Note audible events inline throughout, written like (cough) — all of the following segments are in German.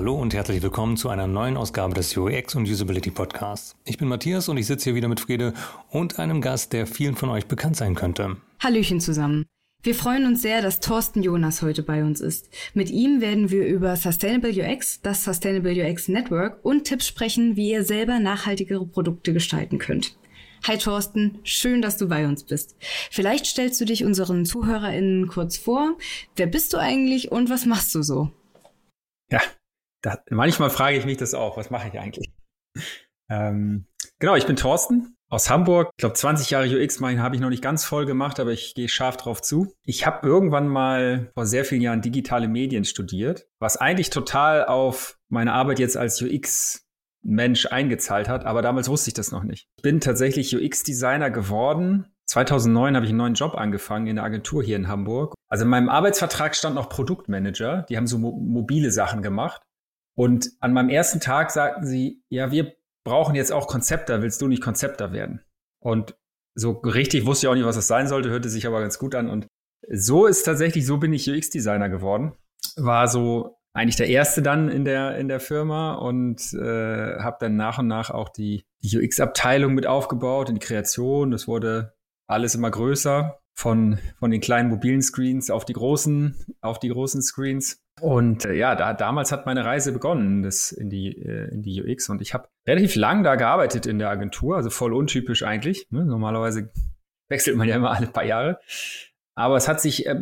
Hallo und herzlich willkommen zu einer neuen Ausgabe des UX und Usability Podcasts. Ich bin Matthias und ich sitze hier wieder mit Friede und einem Gast, der vielen von euch bekannt sein könnte. Hallöchen zusammen. Wir freuen uns sehr, dass Thorsten Jonas heute bei uns ist. Mit ihm werden wir über Sustainable UX, das Sustainable UX Network und Tipps sprechen, wie ihr selber nachhaltigere Produkte gestalten könnt. Hi Thorsten, schön, dass du bei uns bist. Vielleicht stellst du dich unseren ZuhörerInnen kurz vor. Wer bist du eigentlich und was machst du so? Ja, da, manchmal frage ich mich das auch. Was mache ich eigentlich? Ähm, genau, ich bin Thorsten aus Hamburg. Ich glaube, 20 Jahre UX mein habe ich noch nicht ganz voll gemacht, aber ich gehe scharf drauf zu. Ich habe irgendwann mal vor sehr vielen Jahren digitale Medien studiert, was eigentlich total auf meine Arbeit jetzt als UX Mensch eingezahlt hat, aber damals wusste ich das noch nicht. Ich bin tatsächlich UX-Designer geworden. 2009 habe ich einen neuen Job angefangen in der Agentur hier in Hamburg. Also in meinem Arbeitsvertrag stand noch Produktmanager. Die haben so mo mobile Sachen gemacht. Und an meinem ersten Tag sagten sie, ja, wir brauchen jetzt auch Konzepter. Willst du nicht Konzepter werden? Und so richtig wusste ich auch nicht, was das sein sollte, hörte sich aber ganz gut an. Und so ist tatsächlich, so bin ich UX-Designer geworden. War so eigentlich der erste dann in der in der Firma und äh, habe dann nach und nach auch die, die UX-Abteilung mit aufgebaut und die Kreation. Das wurde alles immer größer von von den kleinen mobilen Screens auf die großen auf die großen Screens. Und äh, ja, da, damals hat meine Reise begonnen das in die äh, in die UX und ich habe relativ lang da gearbeitet in der Agentur, also voll untypisch eigentlich. Ne? Normalerweise wechselt man ja immer alle paar Jahre. Aber es hat sich äh,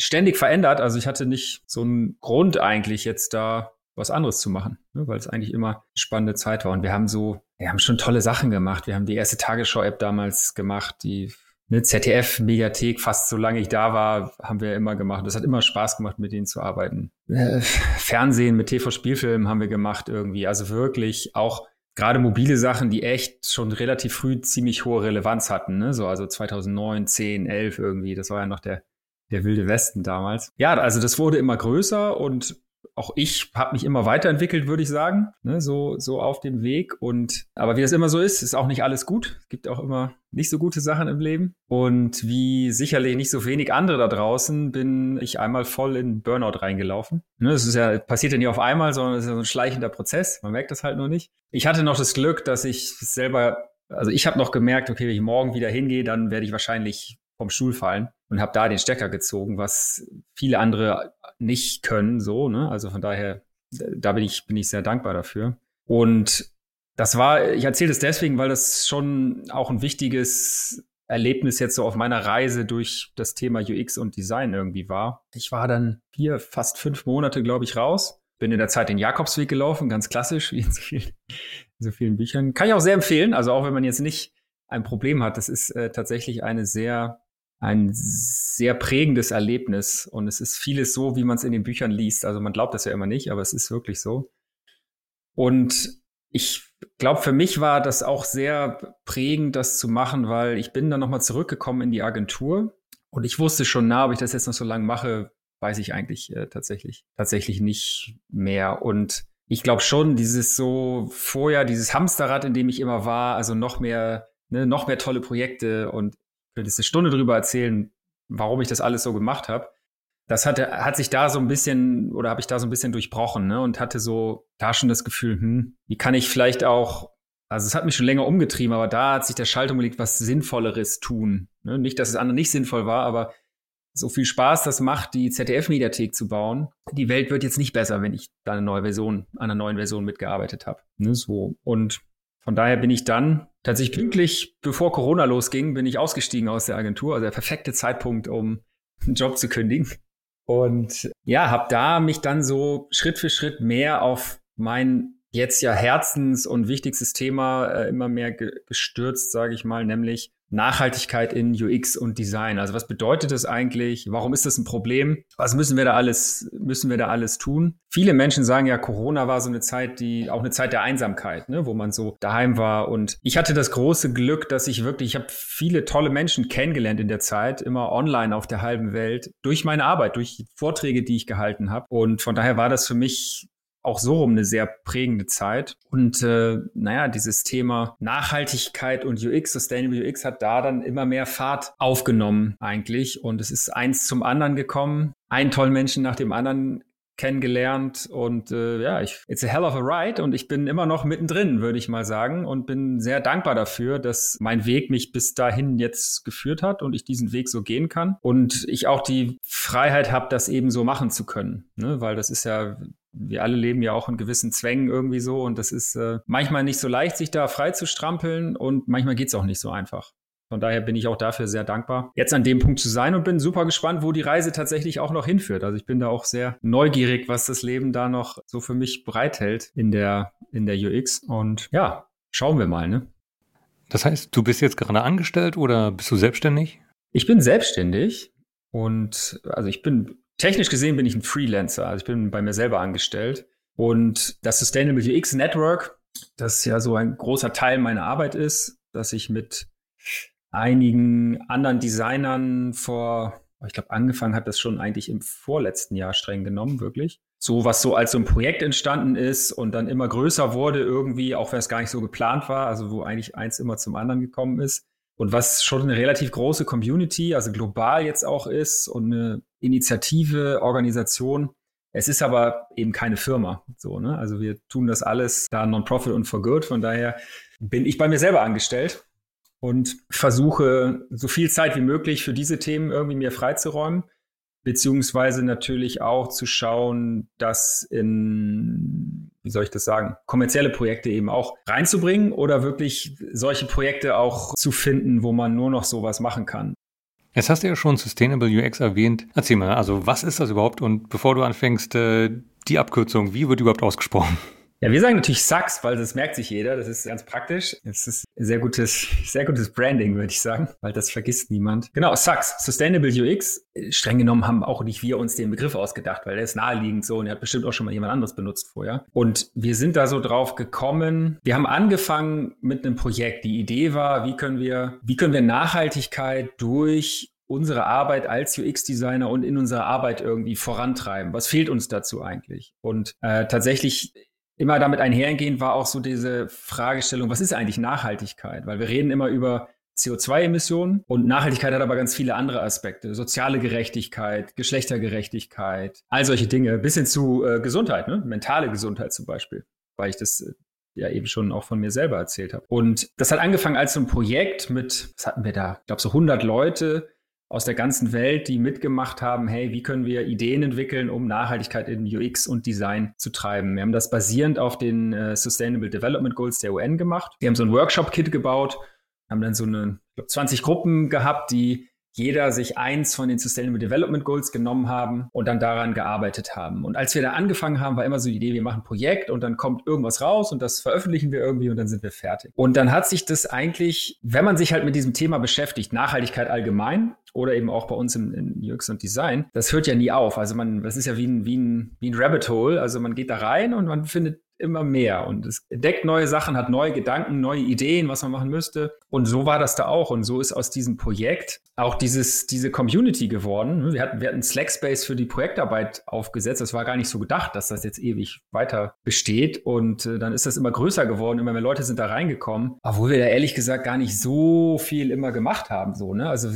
ständig verändert. Also ich hatte nicht so einen Grund eigentlich jetzt da was anderes zu machen, ne, weil es eigentlich immer eine spannende Zeit war. Und wir haben so, wir haben schon tolle Sachen gemacht. Wir haben die erste Tagesschau-App damals gemacht, die eine ZDF-Mediathek, fast solange ich da war, haben wir immer gemacht. Das hat immer Spaß gemacht, mit denen zu arbeiten. Äh, Fernsehen mit TV-Spielfilmen haben wir gemacht irgendwie. Also wirklich auch gerade mobile Sachen, die echt schon relativ früh ziemlich hohe Relevanz hatten. Ne? So also 2009, 10, 11 irgendwie. Das war ja noch der der wilde Westen damals. Ja, also das wurde immer größer und auch ich habe mich immer weiterentwickelt, würde ich sagen, ne, so, so auf dem Weg. Und aber wie das immer so ist, ist auch nicht alles gut. Es gibt auch immer nicht so gute Sachen im Leben. Und wie sicherlich nicht so wenig andere da draußen, bin ich einmal voll in Burnout reingelaufen. Ne, das ist ja, passiert ja nicht auf einmal, sondern es ist ja so ein schleichender Prozess. Man merkt das halt nur nicht. Ich hatte noch das Glück, dass ich selber, also ich habe noch gemerkt, okay, wenn ich morgen wieder hingehe, dann werde ich wahrscheinlich vom Stuhl fallen und habe da den Stecker gezogen, was viele andere nicht können, so, ne? Also von daher, da bin ich, bin ich sehr dankbar dafür. Und das war, ich erzähle das deswegen, weil das schon auch ein wichtiges Erlebnis jetzt so auf meiner Reise durch das Thema UX und Design irgendwie war. Ich war dann vier, fast fünf Monate, glaube ich, raus. Bin in der Zeit den Jakobsweg gelaufen, ganz klassisch, wie in so vielen, in so vielen Büchern. Kann ich auch sehr empfehlen. Also auch wenn man jetzt nicht ein Problem hat, das ist äh, tatsächlich eine sehr ein sehr prägendes Erlebnis und es ist vieles so, wie man es in den Büchern liest. Also man glaubt das ja immer nicht, aber es ist wirklich so. Und ich glaube, für mich war das auch sehr prägend, das zu machen, weil ich bin dann nochmal zurückgekommen in die Agentur und ich wusste schon, na, ob ich das jetzt noch so lange mache, weiß ich eigentlich äh, tatsächlich, tatsächlich nicht mehr. Und ich glaube schon, dieses so vorher, dieses Hamsterrad, in dem ich immer war, also noch mehr, ne, noch mehr tolle Projekte und könnte jetzt eine Stunde drüber erzählen, warum ich das alles so gemacht habe. Das hatte, hat sich da so ein bisschen oder habe ich da so ein bisschen durchbrochen ne? und hatte so da schon das Gefühl, hm, wie kann ich vielleicht auch, also es hat mich schon länger umgetrieben, aber da hat sich der Schaltung gelegt, was Sinnvolleres tun. Ne? Nicht, dass es andere nicht sinnvoll war, aber so viel Spaß das macht, die ZDF-Mediathek zu bauen. Die Welt wird jetzt nicht besser, wenn ich da eine neue Version, an einer neuen Version mitgearbeitet habe. Ne? So. Und von daher bin ich dann tatsächlich pünktlich, bevor Corona losging, bin ich ausgestiegen aus der Agentur. Also der perfekte Zeitpunkt, um einen Job zu kündigen. Und ja, habe da mich dann so Schritt für Schritt mehr auf mein jetzt ja Herzens- und wichtigstes Thema äh, immer mehr ge gestürzt, sage ich mal, nämlich Nachhaltigkeit in UX und Design. Also was bedeutet das eigentlich? Warum ist das ein Problem? Was müssen wir da alles, müssen wir da alles tun? Viele Menschen sagen ja, Corona war so eine Zeit, die auch eine Zeit der Einsamkeit, ne, wo man so daheim war. Und ich hatte das große Glück, dass ich wirklich, ich habe viele tolle Menschen kennengelernt in der Zeit, immer online auf der halben Welt, durch meine Arbeit, durch Vorträge, die ich gehalten habe. Und von daher war das für mich auch so rum eine sehr prägende Zeit. Und äh, naja, dieses Thema Nachhaltigkeit und UX, Sustainable UX, hat da dann immer mehr Fahrt aufgenommen eigentlich. Und es ist eins zum anderen gekommen. Ein tollen Menschen nach dem anderen kennengelernt und äh, ja, ich, it's a hell of a ride und ich bin immer noch mittendrin, würde ich mal sagen und bin sehr dankbar dafür, dass mein Weg mich bis dahin jetzt geführt hat und ich diesen Weg so gehen kann und ich auch die Freiheit habe, das eben so machen zu können, ne? weil das ist ja wir alle leben ja auch in gewissen Zwängen irgendwie so und das ist äh, manchmal nicht so leicht, sich da frei zu strampeln und manchmal geht's auch nicht so einfach. Von daher bin ich auch dafür sehr dankbar, jetzt an dem Punkt zu sein und bin super gespannt, wo die Reise tatsächlich auch noch hinführt. Also ich bin da auch sehr neugierig, was das Leben da noch so für mich bereithält in der, in der UX. Und ja, schauen wir mal, ne? Das heißt, du bist jetzt gerade angestellt oder bist du selbstständig? Ich bin selbstständig und also ich bin technisch gesehen bin ich ein Freelancer. Also ich bin bei mir selber angestellt. Und das Sustainable UX Network, das ja so ein großer Teil meiner Arbeit ist, dass ich mit einigen anderen Designern vor, ich glaube, angefangen hat das schon eigentlich im vorletzten Jahr streng genommen, wirklich. So, was so als so ein Projekt entstanden ist und dann immer größer wurde irgendwie, auch wenn es gar nicht so geplant war, also wo eigentlich eins immer zum anderen gekommen ist. Und was schon eine relativ große Community, also global jetzt auch ist und eine Initiative, Organisation. Es ist aber eben keine Firma. So, ne? Also wir tun das alles da non-profit und for good. Von daher bin ich bei mir selber angestellt und versuche so viel Zeit wie möglich für diese Themen irgendwie mir freizuräumen, beziehungsweise natürlich auch zu schauen, das in, wie soll ich das sagen, kommerzielle Projekte eben auch reinzubringen oder wirklich solche Projekte auch zu finden, wo man nur noch sowas machen kann. Jetzt hast du ja schon Sustainable UX erwähnt. Erzähl mal, also was ist das überhaupt? Und bevor du anfängst, äh, die Abkürzung, wie wird überhaupt ausgesprochen? Ja, wir sagen natürlich Sachs, weil das merkt sich jeder. Das ist ganz praktisch. Es ist sehr gutes, (laughs) sehr gutes Branding, würde ich sagen, weil das vergisst niemand. Genau, Sachs, Sustainable UX. Streng genommen haben auch nicht wir uns den Begriff ausgedacht, weil der ist naheliegend so und er hat bestimmt auch schon mal jemand anderes benutzt vorher. Und wir sind da so drauf gekommen. Wir haben angefangen mit einem Projekt. Die Idee war, wie können wir, wie können wir Nachhaltigkeit durch unsere Arbeit als UX-Designer und in unserer Arbeit irgendwie vorantreiben? Was fehlt uns dazu eigentlich? Und äh, tatsächlich immer damit einhergehend war auch so diese Fragestellung, was ist eigentlich Nachhaltigkeit? Weil wir reden immer über CO2-Emissionen und Nachhaltigkeit hat aber ganz viele andere Aspekte. Soziale Gerechtigkeit, Geschlechtergerechtigkeit, all solche Dinge, bis hin zu äh, Gesundheit, ne? mentale Gesundheit zum Beispiel, weil ich das äh, ja eben schon auch von mir selber erzählt habe. Und das hat angefangen als so ein Projekt mit, was hatten wir da? Ich glaube so 100 Leute, aus der ganzen Welt, die mitgemacht haben, hey, wie können wir Ideen entwickeln, um Nachhaltigkeit in UX und Design zu treiben. Wir haben das basierend auf den äh, Sustainable Development Goals der UN gemacht. Wir haben so ein Workshop-Kit gebaut, haben dann so eine, ich glaube, 20 Gruppen gehabt, die jeder sich eins von den Sustainable Development Goals genommen haben und dann daran gearbeitet haben. Und als wir da angefangen haben, war immer so die Idee, wir machen ein Projekt und dann kommt irgendwas raus und das veröffentlichen wir irgendwie und dann sind wir fertig. Und dann hat sich das eigentlich, wenn man sich halt mit diesem Thema beschäftigt, Nachhaltigkeit allgemein oder eben auch bei uns im, in UX und Design, das hört ja nie auf. Also man, das ist ja wie ein, wie ein, wie ein Rabbit Hole. Also man geht da rein und man findet immer mehr und es entdeckt neue Sachen, hat neue Gedanken, neue Ideen, was man machen müsste. Und so war das da auch. Und so ist aus diesem Projekt auch dieses, diese Community geworden. Wir hatten, wir hatten Slackspace für die Projektarbeit aufgesetzt. Das war gar nicht so gedacht, dass das jetzt ewig weiter besteht. Und äh, dann ist das immer größer geworden. Immer mehr Leute sind da reingekommen. Obwohl wir da ehrlich gesagt gar nicht so viel immer gemacht haben. So, ne? Also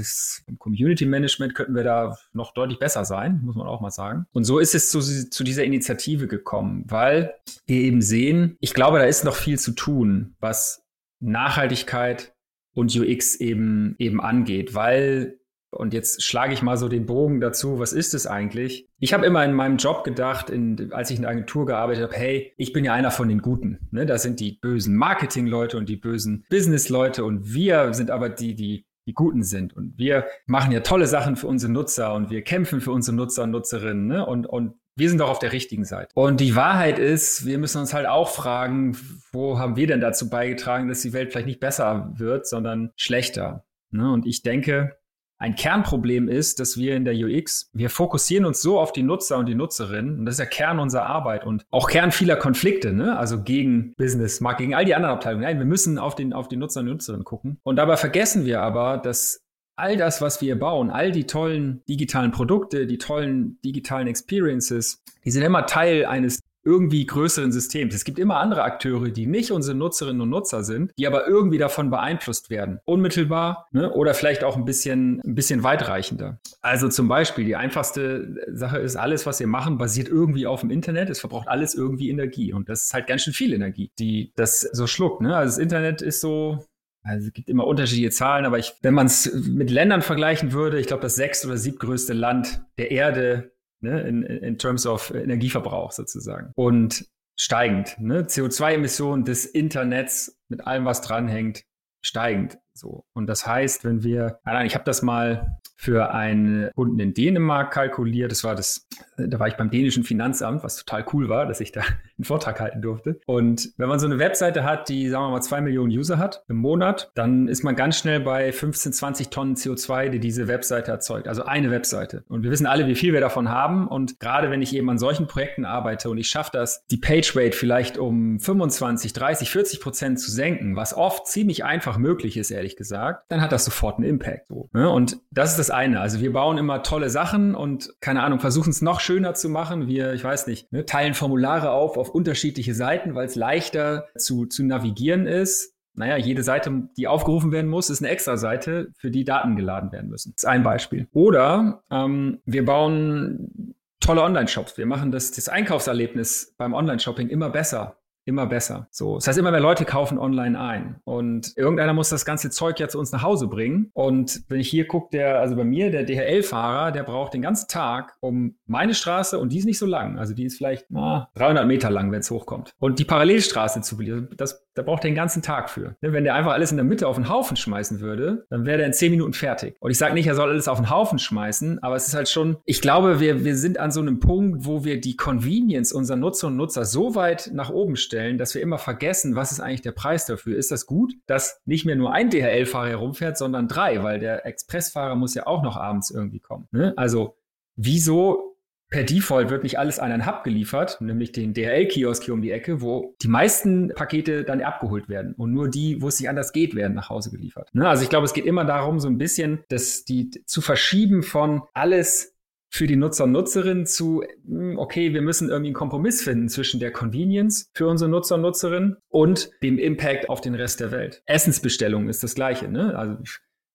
im Community Management könnten wir da noch deutlich besser sein, muss man auch mal sagen. Und so ist es zu, zu dieser Initiative gekommen, weil wir eben sehen, ich glaube, da ist noch viel zu tun, was Nachhaltigkeit und UX eben, eben angeht, weil und jetzt schlage ich mal so den Bogen dazu, was ist es eigentlich? Ich habe immer in meinem Job gedacht, in, als ich in der Agentur gearbeitet habe, hey, ich bin ja einer von den Guten. Ne? Das sind die bösen Marketing-Leute und die bösen Business-Leute und wir sind aber die, die die Guten sind. Und wir machen ja tolle Sachen für unsere Nutzer und wir kämpfen für unsere Nutzer und Nutzerinnen. Ne? Und, und wir sind doch auf der richtigen Seite. Und die Wahrheit ist, wir müssen uns halt auch fragen, wo haben wir denn dazu beigetragen, dass die Welt vielleicht nicht besser wird, sondern schlechter. Ne? Und ich denke, ein Kernproblem ist, dass wir in der UX, wir fokussieren uns so auf die Nutzer und die Nutzerinnen, und das ist ja Kern unserer Arbeit und auch Kern vieler Konflikte, ne? also gegen Business, Markt, gegen all die anderen Abteilungen. Nein, wir müssen auf, den, auf die Nutzer und Nutzerinnen gucken. Und dabei vergessen wir aber, dass all das, was wir bauen, all die tollen digitalen Produkte, die tollen digitalen Experiences, die sind immer Teil eines irgendwie größeren Systems. Es gibt immer andere Akteure, die nicht unsere Nutzerinnen und Nutzer sind, die aber irgendwie davon beeinflusst werden. Unmittelbar ne? oder vielleicht auch ein bisschen, ein bisschen weitreichender. Also zum Beispiel, die einfachste Sache ist, alles, was wir machen, basiert irgendwie auf dem Internet. Es verbraucht alles irgendwie Energie. Und das ist halt ganz schön viel Energie, die das so schluckt. Ne? Also das Internet ist so, also es gibt immer unterschiedliche Zahlen, aber ich, wenn man es mit Ländern vergleichen würde, ich glaube, das sechst- oder siebtgrößte Land der Erde ne, in, in terms of Energieverbrauch sozusagen. Und steigend. Ne? CO2-Emissionen des Internets mit allem, was dranhängt, steigend. So. Und das heißt, wenn wir, nein, ich habe das mal für einen Kunden in Dänemark kalkuliert. Das war das, da war ich beim dänischen Finanzamt, was total cool war, dass ich da (laughs) einen Vortrag halten durfte. Und wenn man so eine Webseite hat, die, sagen wir mal, zwei Millionen User hat im Monat, dann ist man ganz schnell bei 15, 20 Tonnen CO2, die diese Webseite erzeugt. Also eine Webseite. Und wir wissen alle, wie viel wir davon haben. Und gerade wenn ich eben an solchen Projekten arbeite und ich schaffe das, die Page Rate vielleicht um 25, 30, 40 Prozent zu senken, was oft ziemlich einfach möglich ist, ehrlich gesagt, dann hat das sofort einen Impact. So, ne? Und das ist das eine. Also wir bauen immer tolle Sachen und keine Ahnung, versuchen es noch schöner zu machen. Wir, ich weiß nicht, ne, teilen Formulare auf auf unterschiedliche Seiten, weil es leichter zu, zu navigieren ist. Naja, jede Seite, die aufgerufen werden muss, ist eine extra Seite, für die Daten geladen werden müssen. Das ist ein Beispiel. Oder ähm, wir bauen tolle Online-Shops. Wir machen das, das Einkaufserlebnis beim Online-Shopping immer besser immer besser. So, das heißt, immer mehr Leute kaufen online ein und irgendeiner muss das ganze Zeug ja zu uns nach Hause bringen. Und wenn ich hier gucke, der, also bei mir, der DHL-Fahrer, der braucht den ganzen Tag um meine Straße und die ist nicht so lang. Also die ist vielleicht na, 300 Meter lang, wenn es hochkommt. Und die Parallelstraße zu beliefern, das, da braucht er den ganzen Tag für. Ne, wenn der einfach alles in der Mitte auf den Haufen schmeißen würde, dann wäre der in 10 Minuten fertig. Und ich sage nicht, er soll alles auf den Haufen schmeißen, aber es ist halt schon, ich glaube, wir, wir sind an so einem Punkt, wo wir die Convenience unserer Nutzer und Nutzer so weit nach oben stellen, stellen, dass wir immer vergessen, was ist eigentlich der Preis dafür? Ist das gut, dass nicht mehr nur ein DHL-Fahrer herumfährt, sondern drei, weil der Expressfahrer muss ja auch noch abends irgendwie kommen. Ne? Also wieso per Default wird nicht alles an einen Hub geliefert, nämlich den DHL-Kiosk hier um die Ecke, wo die meisten Pakete dann abgeholt werden und nur die, wo es nicht anders geht, werden nach Hause geliefert. Ne? Also ich glaube, es geht immer darum, so ein bisschen, dass die zu verschieben von alles für die Nutzer und Nutzerinnen zu, hm, okay, wir müssen irgendwie einen Kompromiss finden zwischen der Convenience für unsere Nutzer und Nutzerinnen und dem Impact auf den Rest der Welt. Essensbestellung ist das Gleiche. Ne? Also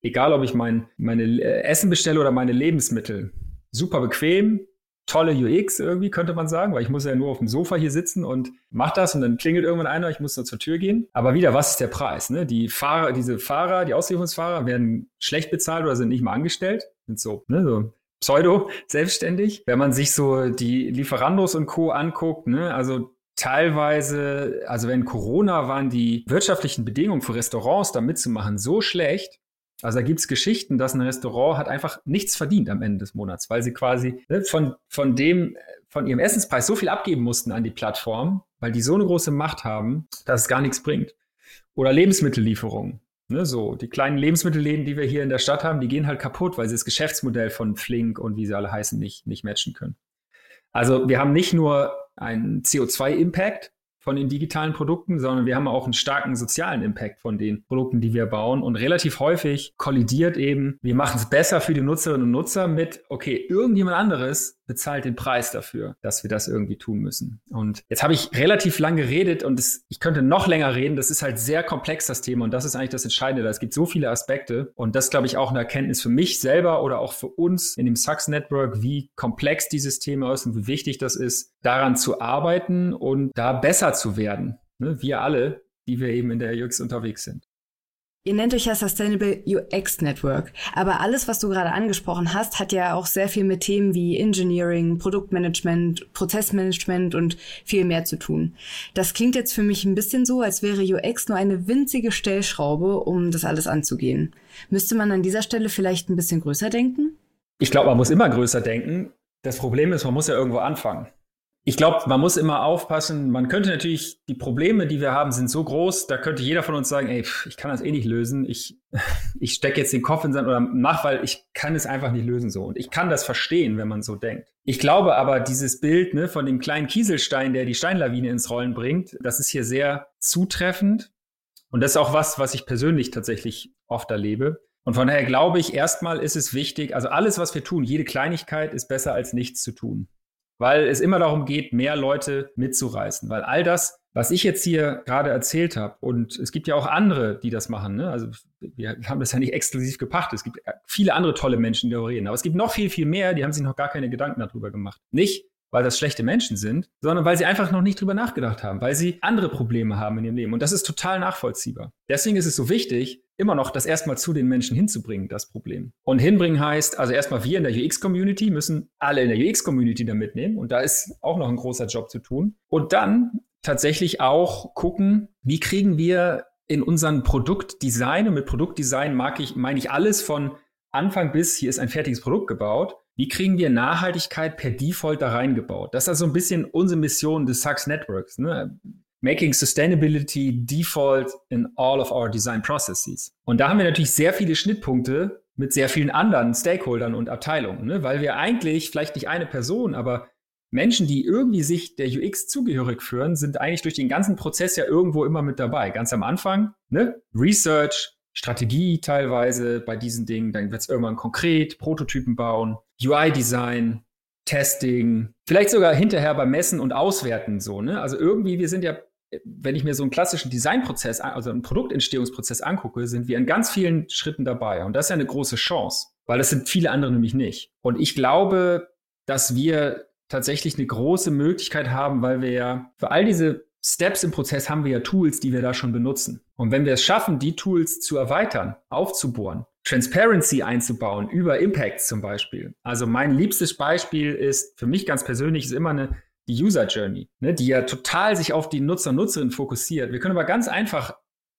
egal, ob ich mein, meine äh, Essen bestelle oder meine Lebensmittel, super bequem, tolle UX irgendwie, könnte man sagen, weil ich muss ja nur auf dem Sofa hier sitzen und mach das und dann klingelt irgendwann einer, ich muss nur zur Tür gehen. Aber wieder, was ist der Preis? Ne? Die Fahrer, diese Fahrer, die Auslieferungsfahrer werden schlecht bezahlt oder sind nicht mal angestellt. Sind so, ne, so pseudo-selbstständig. Wenn man sich so die Lieferandos und Co. anguckt, ne, also teilweise, also wenn Corona waren die wirtschaftlichen Bedingungen für Restaurants da mitzumachen so schlecht. Also da gibt's Geschichten, dass ein Restaurant hat einfach nichts verdient am Ende des Monats, weil sie quasi ne, von, von dem, von ihrem Essenspreis so viel abgeben mussten an die Plattform, weil die so eine große Macht haben, dass es gar nichts bringt. Oder Lebensmittellieferungen. Ne, so, die kleinen Lebensmittelläden, die wir hier in der Stadt haben, die gehen halt kaputt, weil sie das Geschäftsmodell von Flink und wie sie alle heißen nicht, nicht matchen können. Also wir haben nicht nur einen CO2-Impact von den digitalen Produkten, sondern wir haben auch einen starken sozialen Impact von den Produkten, die wir bauen. Und relativ häufig kollidiert eben, wir machen es besser für die Nutzerinnen und Nutzer mit, okay, irgendjemand anderes bezahlt den Preis dafür, dass wir das irgendwie tun müssen. Und jetzt habe ich relativ lang geredet und es, ich könnte noch länger reden. Das ist halt sehr komplex, das Thema. Und das ist eigentlich das Entscheidende. Es gibt so viele Aspekte. Und das, glaube ich, auch eine Erkenntnis für mich selber oder auch für uns in dem Sachs Network, wie komplex dieses Thema ist und wie wichtig das ist, daran zu arbeiten und da besser zu werden. Ne? Wir alle, die wir eben in der UX unterwegs sind. Ihr nennt euch ja Sustainable UX Network, aber alles, was du gerade angesprochen hast, hat ja auch sehr viel mit Themen wie Engineering, Produktmanagement, Prozessmanagement und viel mehr zu tun. Das klingt jetzt für mich ein bisschen so, als wäre UX nur eine winzige Stellschraube, um das alles anzugehen. Müsste man an dieser Stelle vielleicht ein bisschen größer denken? Ich glaube, man muss immer größer denken. Das Problem ist, man muss ja irgendwo anfangen ich glaube, man muss immer aufpassen. Man könnte natürlich, die Probleme, die wir haben, sind so groß, da könnte jeder von uns sagen, ey, ich kann das eh nicht lösen. Ich, (laughs) ich stecke jetzt den Kopf in sein oder mach, weil ich kann es einfach nicht lösen so. Und ich kann das verstehen, wenn man so denkt. Ich glaube aber, dieses Bild ne, von dem kleinen Kieselstein, der die Steinlawine ins Rollen bringt, das ist hier sehr zutreffend. Und das ist auch was, was ich persönlich tatsächlich oft erlebe. Und von daher glaube ich, erstmal ist es wichtig, also alles, was wir tun, jede Kleinigkeit ist besser als nichts zu tun. Weil es immer darum geht, mehr Leute mitzureißen. Weil all das, was ich jetzt hier gerade erzählt habe, und es gibt ja auch andere, die das machen, ne? also wir haben das ja nicht exklusiv gepachtet, es gibt viele andere tolle Menschen, die darüber reden, aber es gibt noch viel, viel mehr, die haben sich noch gar keine Gedanken darüber gemacht. Nicht, weil das schlechte Menschen sind, sondern weil sie einfach noch nicht drüber nachgedacht haben, weil sie andere Probleme haben in ihrem Leben. Und das ist total nachvollziehbar. Deswegen ist es so wichtig, immer noch das erstmal zu den Menschen hinzubringen, das Problem. Und hinbringen heißt, also erstmal wir in der UX-Community müssen alle in der UX-Community da mitnehmen. Und da ist auch noch ein großer Job zu tun. Und dann tatsächlich auch gucken, wie kriegen wir in unseren Produktdesign, und mit Produktdesign mag ich, meine ich alles von Anfang bis hier ist ein fertiges Produkt gebaut, wie kriegen wir Nachhaltigkeit per Default da reingebaut? Das ist also ein bisschen unsere Mission des Sachs Networks. Ne? Making Sustainability Default in all of our design processes. Und da haben wir natürlich sehr viele Schnittpunkte mit sehr vielen anderen Stakeholdern und Abteilungen, ne? weil wir eigentlich vielleicht nicht eine Person, aber Menschen, die irgendwie sich der UX zugehörig führen, sind eigentlich durch den ganzen Prozess ja irgendwo immer mit dabei. Ganz am Anfang, ne? Research, Strategie teilweise bei diesen Dingen, dann wird es irgendwann konkret, Prototypen bauen, UI-Design, Testing, vielleicht sogar hinterher beim Messen und Auswerten so. Ne? Also irgendwie, wir sind ja, wenn ich mir so einen klassischen Designprozess, also einen Produktentstehungsprozess angucke, sind wir in ganz vielen Schritten dabei. Und das ist ja eine große Chance, weil das sind viele andere nämlich nicht. Und ich glaube, dass wir tatsächlich eine große Möglichkeit haben, weil wir ja für all diese Steps im Prozess haben wir ja Tools, die wir da schon benutzen. Und wenn wir es schaffen, die Tools zu erweitern, aufzubohren, Transparency einzubauen über Impacts zum Beispiel. Also mein liebstes Beispiel ist für mich ganz persönlich ist immer eine die User Journey, ne, die ja total sich auf die Nutzer und Nutzerinnen fokussiert. Wir können aber ganz einfach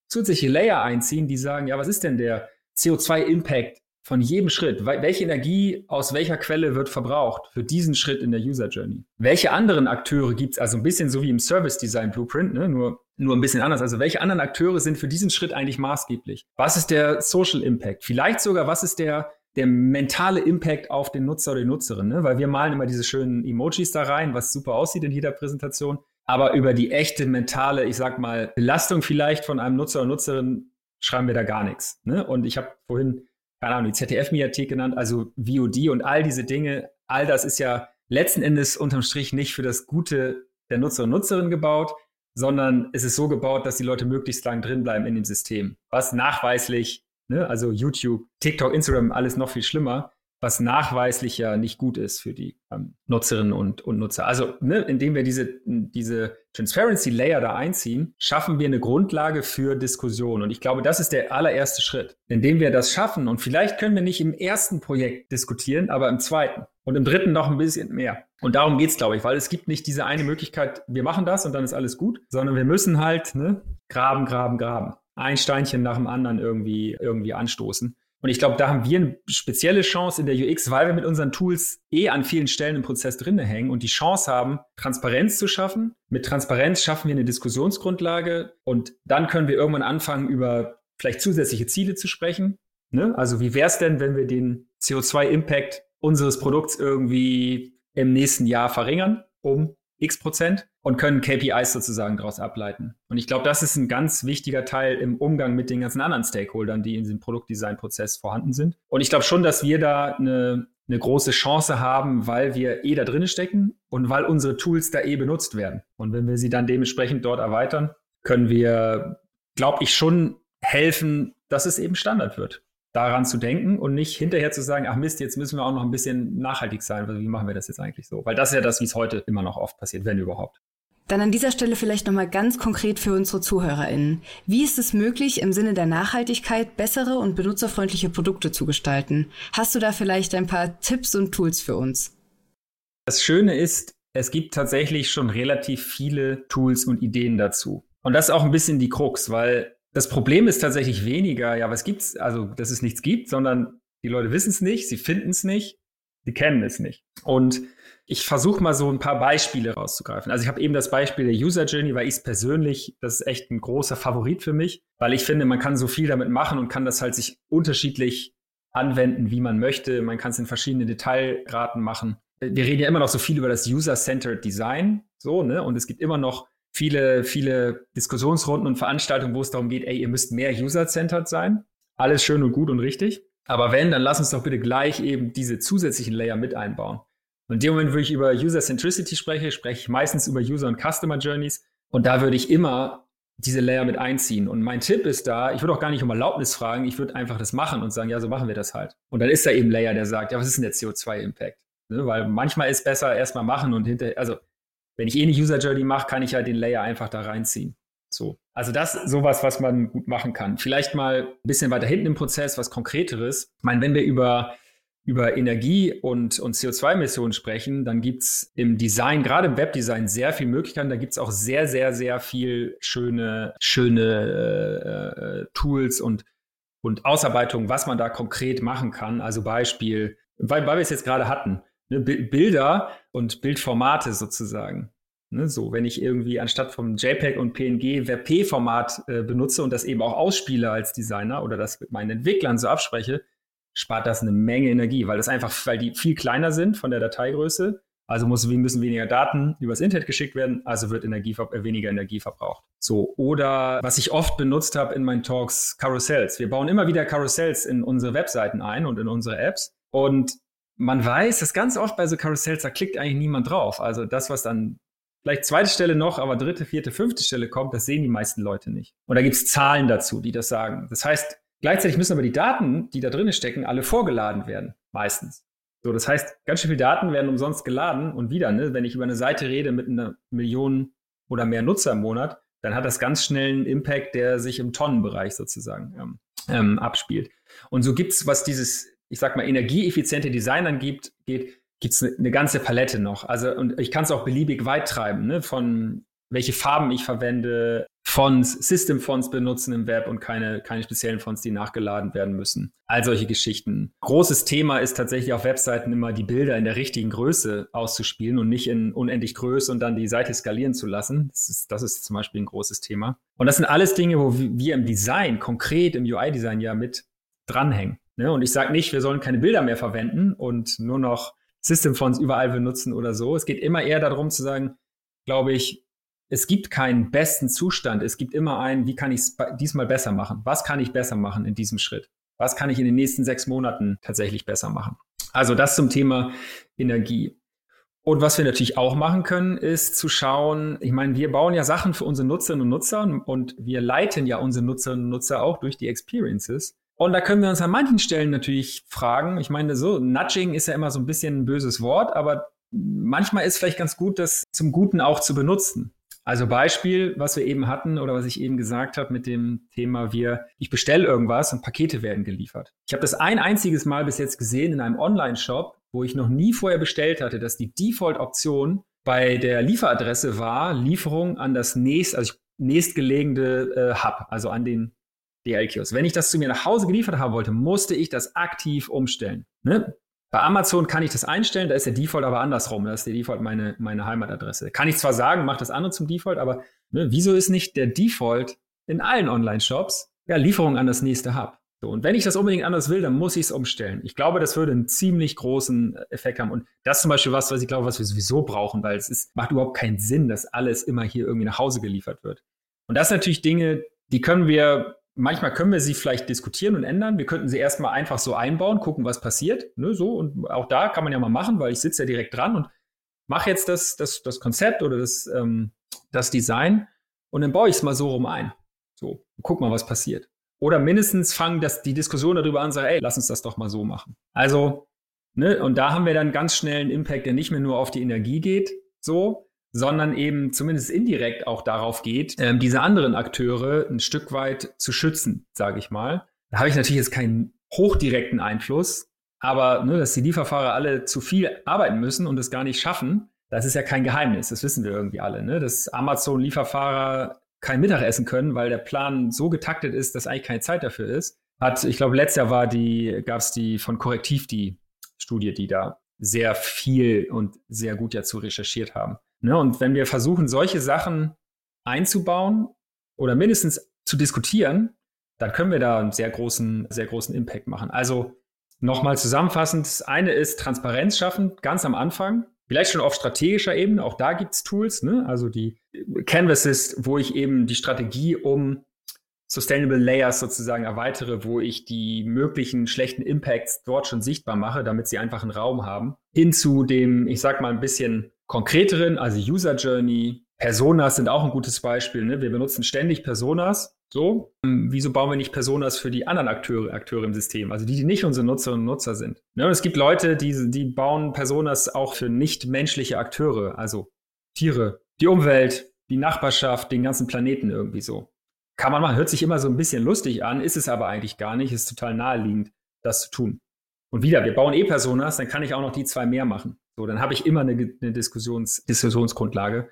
zusätzliche Layer einziehen, die sagen, ja, was ist denn der CO2-Impact von jedem Schritt, welche Energie aus welcher Quelle wird verbraucht für diesen Schritt in der User Journey? Welche anderen Akteure gibt es? Also ein bisschen so wie im Service Design Blueprint, ne? nur, nur ein bisschen anders. Also welche anderen Akteure sind für diesen Schritt eigentlich maßgeblich? Was ist der Social Impact? Vielleicht sogar, was ist der, der mentale Impact auf den Nutzer oder die Nutzerin? Ne? Weil wir malen immer diese schönen Emojis da rein, was super aussieht in jeder Präsentation. Aber über die echte mentale, ich sag mal, Belastung vielleicht von einem Nutzer oder Nutzerin schreiben wir da gar nichts. Ne? Und ich habe vorhin keine Ahnung, die ZDF-Mediathek genannt, also VOD und all diese Dinge, all das ist ja letzten Endes unterm Strich nicht für das Gute der Nutzer und Nutzerin gebaut, sondern es ist so gebaut, dass die Leute möglichst lang drin bleiben in dem System. Was nachweislich, ne, also YouTube, TikTok, Instagram, alles noch viel schlimmer, was nachweislich ja nicht gut ist für die ähm, Nutzerinnen und, und Nutzer. Also, ne, indem wir diese, diese Transparency Layer da einziehen, schaffen wir eine Grundlage für Diskussion. Und ich glaube, das ist der allererste Schritt. Indem wir das schaffen, und vielleicht können wir nicht im ersten Projekt diskutieren, aber im zweiten und im dritten noch ein bisschen mehr. Und darum geht's, glaube ich, weil es gibt nicht diese eine Möglichkeit, wir machen das und dann ist alles gut, sondern wir müssen halt ne, graben, graben, graben. Ein Steinchen nach dem anderen irgendwie, irgendwie anstoßen. Und ich glaube, da haben wir eine spezielle Chance in der UX, weil wir mit unseren Tools eh an vielen Stellen im Prozess drinne hängen und die Chance haben, Transparenz zu schaffen. Mit Transparenz schaffen wir eine Diskussionsgrundlage und dann können wir irgendwann anfangen, über vielleicht zusätzliche Ziele zu sprechen. Ne? Also wie wäre es denn, wenn wir den CO2-Impact unseres Produkts irgendwie im nächsten Jahr verringern um x Prozent? und können KPIs sozusagen daraus ableiten. Und ich glaube, das ist ein ganz wichtiger Teil im Umgang mit den ganzen anderen Stakeholdern, die in diesem Produktdesign-Prozess vorhanden sind. Und ich glaube schon, dass wir da eine, eine große Chance haben, weil wir eh da drin stecken und weil unsere Tools da eh benutzt werden. Und wenn wir sie dann dementsprechend dort erweitern, können wir, glaube ich, schon helfen, dass es eben Standard wird daran zu denken und nicht hinterher zu sagen, ach Mist, jetzt müssen wir auch noch ein bisschen nachhaltig sein. Also wie machen wir das jetzt eigentlich so? Weil das ist ja das, wie es heute immer noch oft passiert, wenn überhaupt. Dann an dieser Stelle vielleicht nochmal ganz konkret für unsere ZuhörerInnen. Wie ist es möglich, im Sinne der Nachhaltigkeit bessere und benutzerfreundliche Produkte zu gestalten? Hast du da vielleicht ein paar Tipps und Tools für uns? Das Schöne ist, es gibt tatsächlich schon relativ viele Tools und Ideen dazu. Und das ist auch ein bisschen die Krux, weil das Problem ist tatsächlich weniger, ja, was gibt's, also, dass es nichts gibt, sondern die Leute wissen es nicht, sie finden es nicht, sie kennen es nicht. Und ich versuche mal so ein paar Beispiele rauszugreifen. Also ich habe eben das Beispiel der User Journey, weil ich es persönlich, das ist echt ein großer Favorit für mich, weil ich finde, man kann so viel damit machen und kann das halt sich unterschiedlich anwenden, wie man möchte. Man kann es in verschiedene Detailraten machen. Wir reden ja immer noch so viel über das User-Centered Design, so, ne? Und es gibt immer noch viele, viele Diskussionsrunden und Veranstaltungen, wo es darum geht, ey, ihr müsst mehr User-Centered sein. Alles schön und gut und richtig. Aber wenn, dann lass uns doch bitte gleich eben diese zusätzlichen Layer mit einbauen. Und in dem Moment, wo ich über User Centricity spreche, spreche ich meistens über User und Customer Journeys. Und da würde ich immer diese Layer mit einziehen. Und mein Tipp ist da, ich würde auch gar nicht um Erlaubnis fragen, ich würde einfach das machen und sagen, ja, so machen wir das halt. Und dann ist da eben Layer, der sagt, ja, was ist denn der CO2-Impact? Ne? Weil manchmal ist besser erstmal machen und hinterher, also wenn ich eh eine User Journey mache, kann ich ja den Layer einfach da reinziehen. So. Also das ist sowas, was man gut machen kann. Vielleicht mal ein bisschen weiter hinten im Prozess, was konkreteres. Ich meine, wenn wir über über Energie und, und CO2-Emissionen sprechen, dann gibt es im Design, gerade im Webdesign, sehr viel Möglichkeiten. Da gibt es auch sehr, sehr, sehr viel schöne, schöne äh, äh, Tools und, und Ausarbeitungen, was man da konkret machen kann. Also Beispiel, weil, weil wir es jetzt gerade hatten, ne, Bilder und Bildformate sozusagen. Ne, so, wenn ich irgendwie anstatt vom JPEG und PNG WebP-Format äh, benutze und das eben auch ausspiele als Designer oder das mit meinen Entwicklern so abspreche, spart das eine Menge Energie, weil das einfach, weil die viel kleiner sind von der Dateigröße. Also muss, müssen weniger Daten übers Internet geschickt werden, also wird Energie, äh, weniger Energie verbraucht. So, oder was ich oft benutzt habe in meinen Talks, Carousels. Wir bauen immer wieder Carousels in unsere Webseiten ein und in unsere Apps. Und man weiß, dass ganz oft bei so Carousels, da klickt eigentlich niemand drauf. Also das, was dann vielleicht zweite Stelle noch, aber dritte, vierte, fünfte Stelle kommt, das sehen die meisten Leute nicht. Und da gibt es Zahlen dazu, die das sagen. Das heißt, Gleichzeitig müssen aber die Daten, die da drin stecken, alle vorgeladen werden, meistens. So, das heißt, ganz schön viele Daten werden umsonst geladen und wieder, ne, wenn ich über eine Seite rede mit einer Million oder mehr Nutzer im Monat, dann hat das ganz schnell einen Impact, der sich im Tonnenbereich sozusagen ähm, ähm, abspielt. Und so gibt's, was dieses, ich sag mal, energieeffiziente Design angibt, geht, gibt's eine, eine ganze Palette noch. Also, und ich kann es auch beliebig weit treiben, ne, von welche Farben ich verwende, Fonts, System Fonts benutzen im Web und keine, keine speziellen Fonts, die nachgeladen werden müssen. All solche Geschichten. Großes Thema ist tatsächlich auf Webseiten immer die Bilder in der richtigen Größe auszuspielen und nicht in unendlich Größe und dann die Seite skalieren zu lassen. Das ist, das ist zum Beispiel ein großes Thema. Und das sind alles Dinge, wo wir im Design, konkret im UI-Design ja mit dranhängen. Ne? Und ich sage nicht, wir sollen keine Bilder mehr verwenden und nur noch System Fonts überall benutzen oder so. Es geht immer eher darum zu sagen, glaube ich, es gibt keinen besten Zustand. Es gibt immer einen, wie kann ich es diesmal besser machen? Was kann ich besser machen in diesem Schritt? Was kann ich in den nächsten sechs Monaten tatsächlich besser machen? Also das zum Thema Energie. Und was wir natürlich auch machen können, ist zu schauen, ich meine, wir bauen ja Sachen für unsere Nutzerinnen und Nutzer und wir leiten ja unsere Nutzerinnen und Nutzer auch durch die Experiences. Und da können wir uns an manchen Stellen natürlich fragen, ich meine, so, Nudging ist ja immer so ein bisschen ein böses Wort, aber manchmal ist vielleicht ganz gut, das zum Guten auch zu benutzen. Also Beispiel, was wir eben hatten oder was ich eben gesagt habe mit dem Thema, wir, ich bestelle irgendwas und Pakete werden geliefert. Ich habe das ein einziges Mal bis jetzt gesehen in einem Online-Shop, wo ich noch nie vorher bestellt hatte, dass die Default-Option bei der Lieferadresse war Lieferung an das nächst, also nächstgelegene äh, Hub, also an den DL-Kiosk. Wenn ich das zu mir nach Hause geliefert haben wollte, musste ich das aktiv umstellen. Ne? Bei Amazon kann ich das einstellen, da ist der Default aber andersrum. Da ist der Default meine, meine Heimatadresse. Kann ich zwar sagen, mach das andere zum Default, aber ne, wieso ist nicht der Default in allen Online-Shops ja, Lieferung an das nächste Hub? So, und wenn ich das unbedingt anders will, dann muss ich es umstellen. Ich glaube, das würde einen ziemlich großen Effekt haben. Und das ist zum Beispiel was, was ich glaube, was wir sowieso brauchen, weil es ist, macht überhaupt keinen Sinn, dass alles immer hier irgendwie nach Hause geliefert wird. Und das sind natürlich Dinge, die können wir manchmal können wir sie vielleicht diskutieren und ändern. Wir könnten sie erstmal einfach so einbauen, gucken, was passiert. Ne, so. Und auch da kann man ja mal machen, weil ich sitze ja direkt dran und mache jetzt das, das, das Konzept oder das, ähm, das Design und dann baue ich es mal so rum ein. So, guck mal, was passiert. Oder mindestens fangen das, die Diskussion darüber an, sagen, ey, lass uns das doch mal so machen. Also, ne, und da haben wir dann ganz schnell einen Impact, der nicht mehr nur auf die Energie geht, so, sondern eben zumindest indirekt auch darauf geht, ähm, diese anderen Akteure ein Stück weit zu schützen, sage ich mal. Da habe ich natürlich jetzt keinen hochdirekten Einfluss, aber ne, dass die Lieferfahrer alle zu viel arbeiten müssen und es gar nicht schaffen, das ist ja kein Geheimnis, das wissen wir irgendwie alle, ne? dass Amazon-Lieferfahrer kein Mittagessen können, weil der Plan so getaktet ist, dass eigentlich keine Zeit dafür ist. Hat, ich glaube, letztes Jahr war die, gab es die von Korrektiv die Studie, die da sehr viel und sehr gut dazu recherchiert haben. Ne? Und wenn wir versuchen, solche Sachen einzubauen oder mindestens zu diskutieren, dann können wir da einen sehr großen, sehr großen Impact machen. Also nochmal zusammenfassend, das eine ist Transparenz schaffen, ganz am Anfang. Vielleicht schon auf strategischer Ebene, auch da gibt es Tools, ne? also die Canvases, wo ich eben die Strategie um Sustainable Layers sozusagen erweitere, wo ich die möglichen schlechten Impacts dort schon sichtbar mache, damit sie einfach einen Raum haben, hin zu dem, ich sag mal, ein bisschen konkreteren, also User Journey. Personas sind auch ein gutes Beispiel. Ne? Wir benutzen ständig Personas. So, ähm, wieso bauen wir nicht Personas für die anderen Akteure, Akteure im System, also die, die nicht unsere Nutzerinnen und Nutzer sind? Ne? Und es gibt Leute, die, die bauen Personas auch für nicht-menschliche Akteure, also Tiere, die Umwelt, die Nachbarschaft, den ganzen Planeten irgendwie so. Kann man machen, hört sich immer so ein bisschen lustig an, ist es aber eigentlich gar nicht, ist total naheliegend, das zu tun. Und wieder, wir bauen E-Personas, dann kann ich auch noch die zwei mehr machen. So, dann habe ich immer eine, eine Diskussions, Diskussionsgrundlage.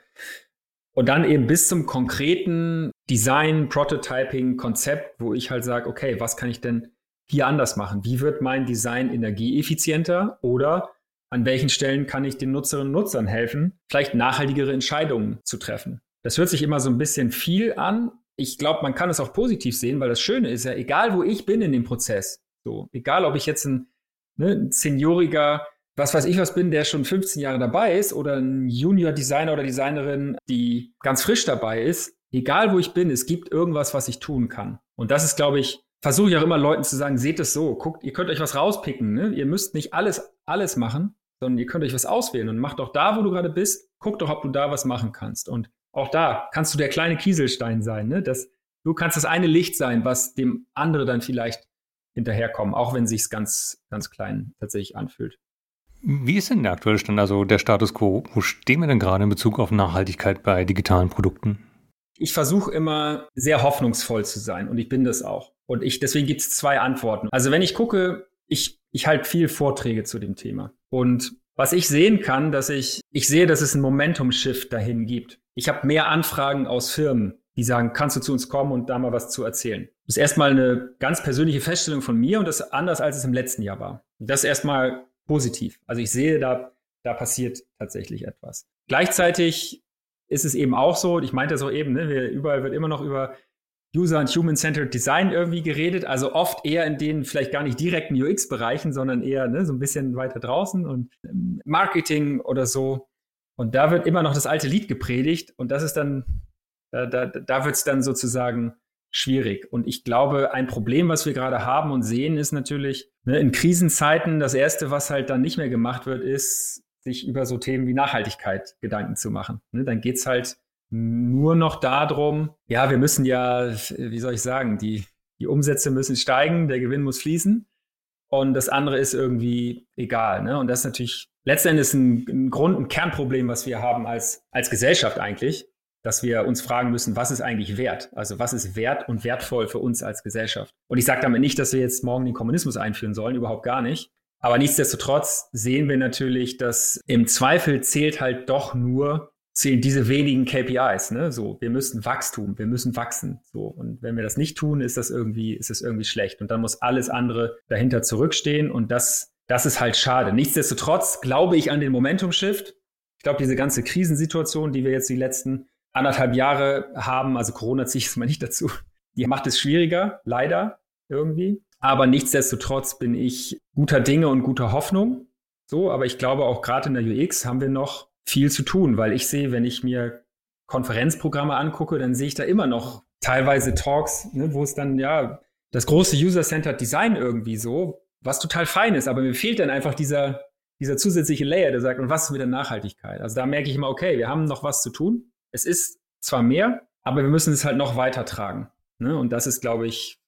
Und dann eben bis zum konkreten Design, Prototyping, Konzept, wo ich halt sage, okay, was kann ich denn hier anders machen? Wie wird mein Design energieeffizienter oder an welchen Stellen kann ich den Nutzerinnen und Nutzern helfen, vielleicht nachhaltigere Entscheidungen zu treffen? Das hört sich immer so ein bisschen viel an, ich glaube, man kann es auch positiv sehen, weil das Schöne ist ja, egal wo ich bin in dem Prozess, so, egal ob ich jetzt ein, ne, ein senioriger, was weiß ich was bin, der schon 15 Jahre dabei ist, oder ein Junior-Designer oder Designerin, die ganz frisch dabei ist, egal wo ich bin, es gibt irgendwas, was ich tun kann. Und das ist, glaube ich, versuche ich auch immer Leuten zu sagen, seht es so, guckt, ihr könnt euch was rauspicken, ne? Ihr müsst nicht alles, alles machen, sondern ihr könnt euch was auswählen und macht doch da, wo du gerade bist, guck doch, ob du da was machen kannst. Und auch da kannst du der kleine Kieselstein sein. Ne? Das, du kannst das eine Licht sein, was dem andere dann vielleicht hinterherkommen, auch wenn sich ganz, ganz klein tatsächlich anfühlt. Wie ist denn der aktuelle Stand, also der Status quo? Wo stehen wir denn gerade in Bezug auf Nachhaltigkeit bei digitalen Produkten? Ich versuche immer sehr hoffnungsvoll zu sein und ich bin das auch. Und ich, deswegen gibt es zwei Antworten. Also wenn ich gucke, ich, ich halte viel Vorträge zu dem Thema. Und was ich sehen kann, dass ich, ich sehe, dass es einen Momentum-Shift dahin gibt. Ich habe mehr Anfragen aus Firmen, die sagen, kannst du zu uns kommen und da mal was zu erzählen. Das ist erstmal eine ganz persönliche Feststellung von mir und das ist anders, als es im letzten Jahr war. Das ist erstmal positiv. Also ich sehe, da, da passiert tatsächlich etwas. Gleichzeitig ist es eben auch so, ich meinte das auch eben, ne, wir, überall wird immer noch über User- und Human-Centered Design irgendwie geredet, also oft eher in den vielleicht gar nicht direkten UX-Bereichen, sondern eher ne, so ein bisschen weiter draußen und ähm, Marketing oder so. Und da wird immer noch das alte Lied gepredigt und das ist dann, da, da, da wird es dann sozusagen schwierig. Und ich glaube, ein Problem, was wir gerade haben und sehen, ist natürlich, ne, in Krisenzeiten, das Erste, was halt dann nicht mehr gemacht wird, ist, sich über so Themen wie Nachhaltigkeit Gedanken zu machen. Ne, dann geht's halt nur noch darum, ja, wir müssen ja, wie soll ich sagen, die, die Umsätze müssen steigen, der Gewinn muss fließen. Und das andere ist irgendwie egal. Ne? Und das ist natürlich letztendlich ein, ein Grund, ein Kernproblem, was wir haben als, als Gesellschaft eigentlich, dass wir uns fragen müssen, was ist eigentlich wert? Also was ist wert und wertvoll für uns als Gesellschaft? Und ich sage damit nicht, dass wir jetzt morgen den Kommunismus einführen sollen, überhaupt gar nicht. Aber nichtsdestotrotz sehen wir natürlich, dass im Zweifel zählt halt doch nur, zählen diese wenigen KPIs, ne? So, wir müssen Wachstum, wir müssen wachsen. So. Und wenn wir das nicht tun, ist das irgendwie, ist das irgendwie schlecht. Und dann muss alles andere dahinter zurückstehen. Und das, das ist halt schade. Nichtsdestotrotz glaube ich an den Momentum-Shift. Ich glaube, diese ganze Krisensituation, die wir jetzt die letzten anderthalb Jahre haben, also Corona ziehe ich es mal nicht dazu, die macht es schwieriger, leider irgendwie. Aber nichtsdestotrotz bin ich guter Dinge und guter Hoffnung. So, aber ich glaube auch gerade in der UX haben wir noch viel zu tun, weil ich sehe, wenn ich mir Konferenzprogramme angucke, dann sehe ich da immer noch teilweise Talks, ne, wo es dann ja das große User-Centered Design irgendwie so, was total fein ist, aber mir fehlt dann einfach dieser, dieser zusätzliche Layer, der sagt, und was ist mit der Nachhaltigkeit? Also da merke ich immer, okay, wir haben noch was zu tun. Es ist zwar mehr, aber wir müssen es halt noch weiter tragen. Ne? Und das ist, glaube ich,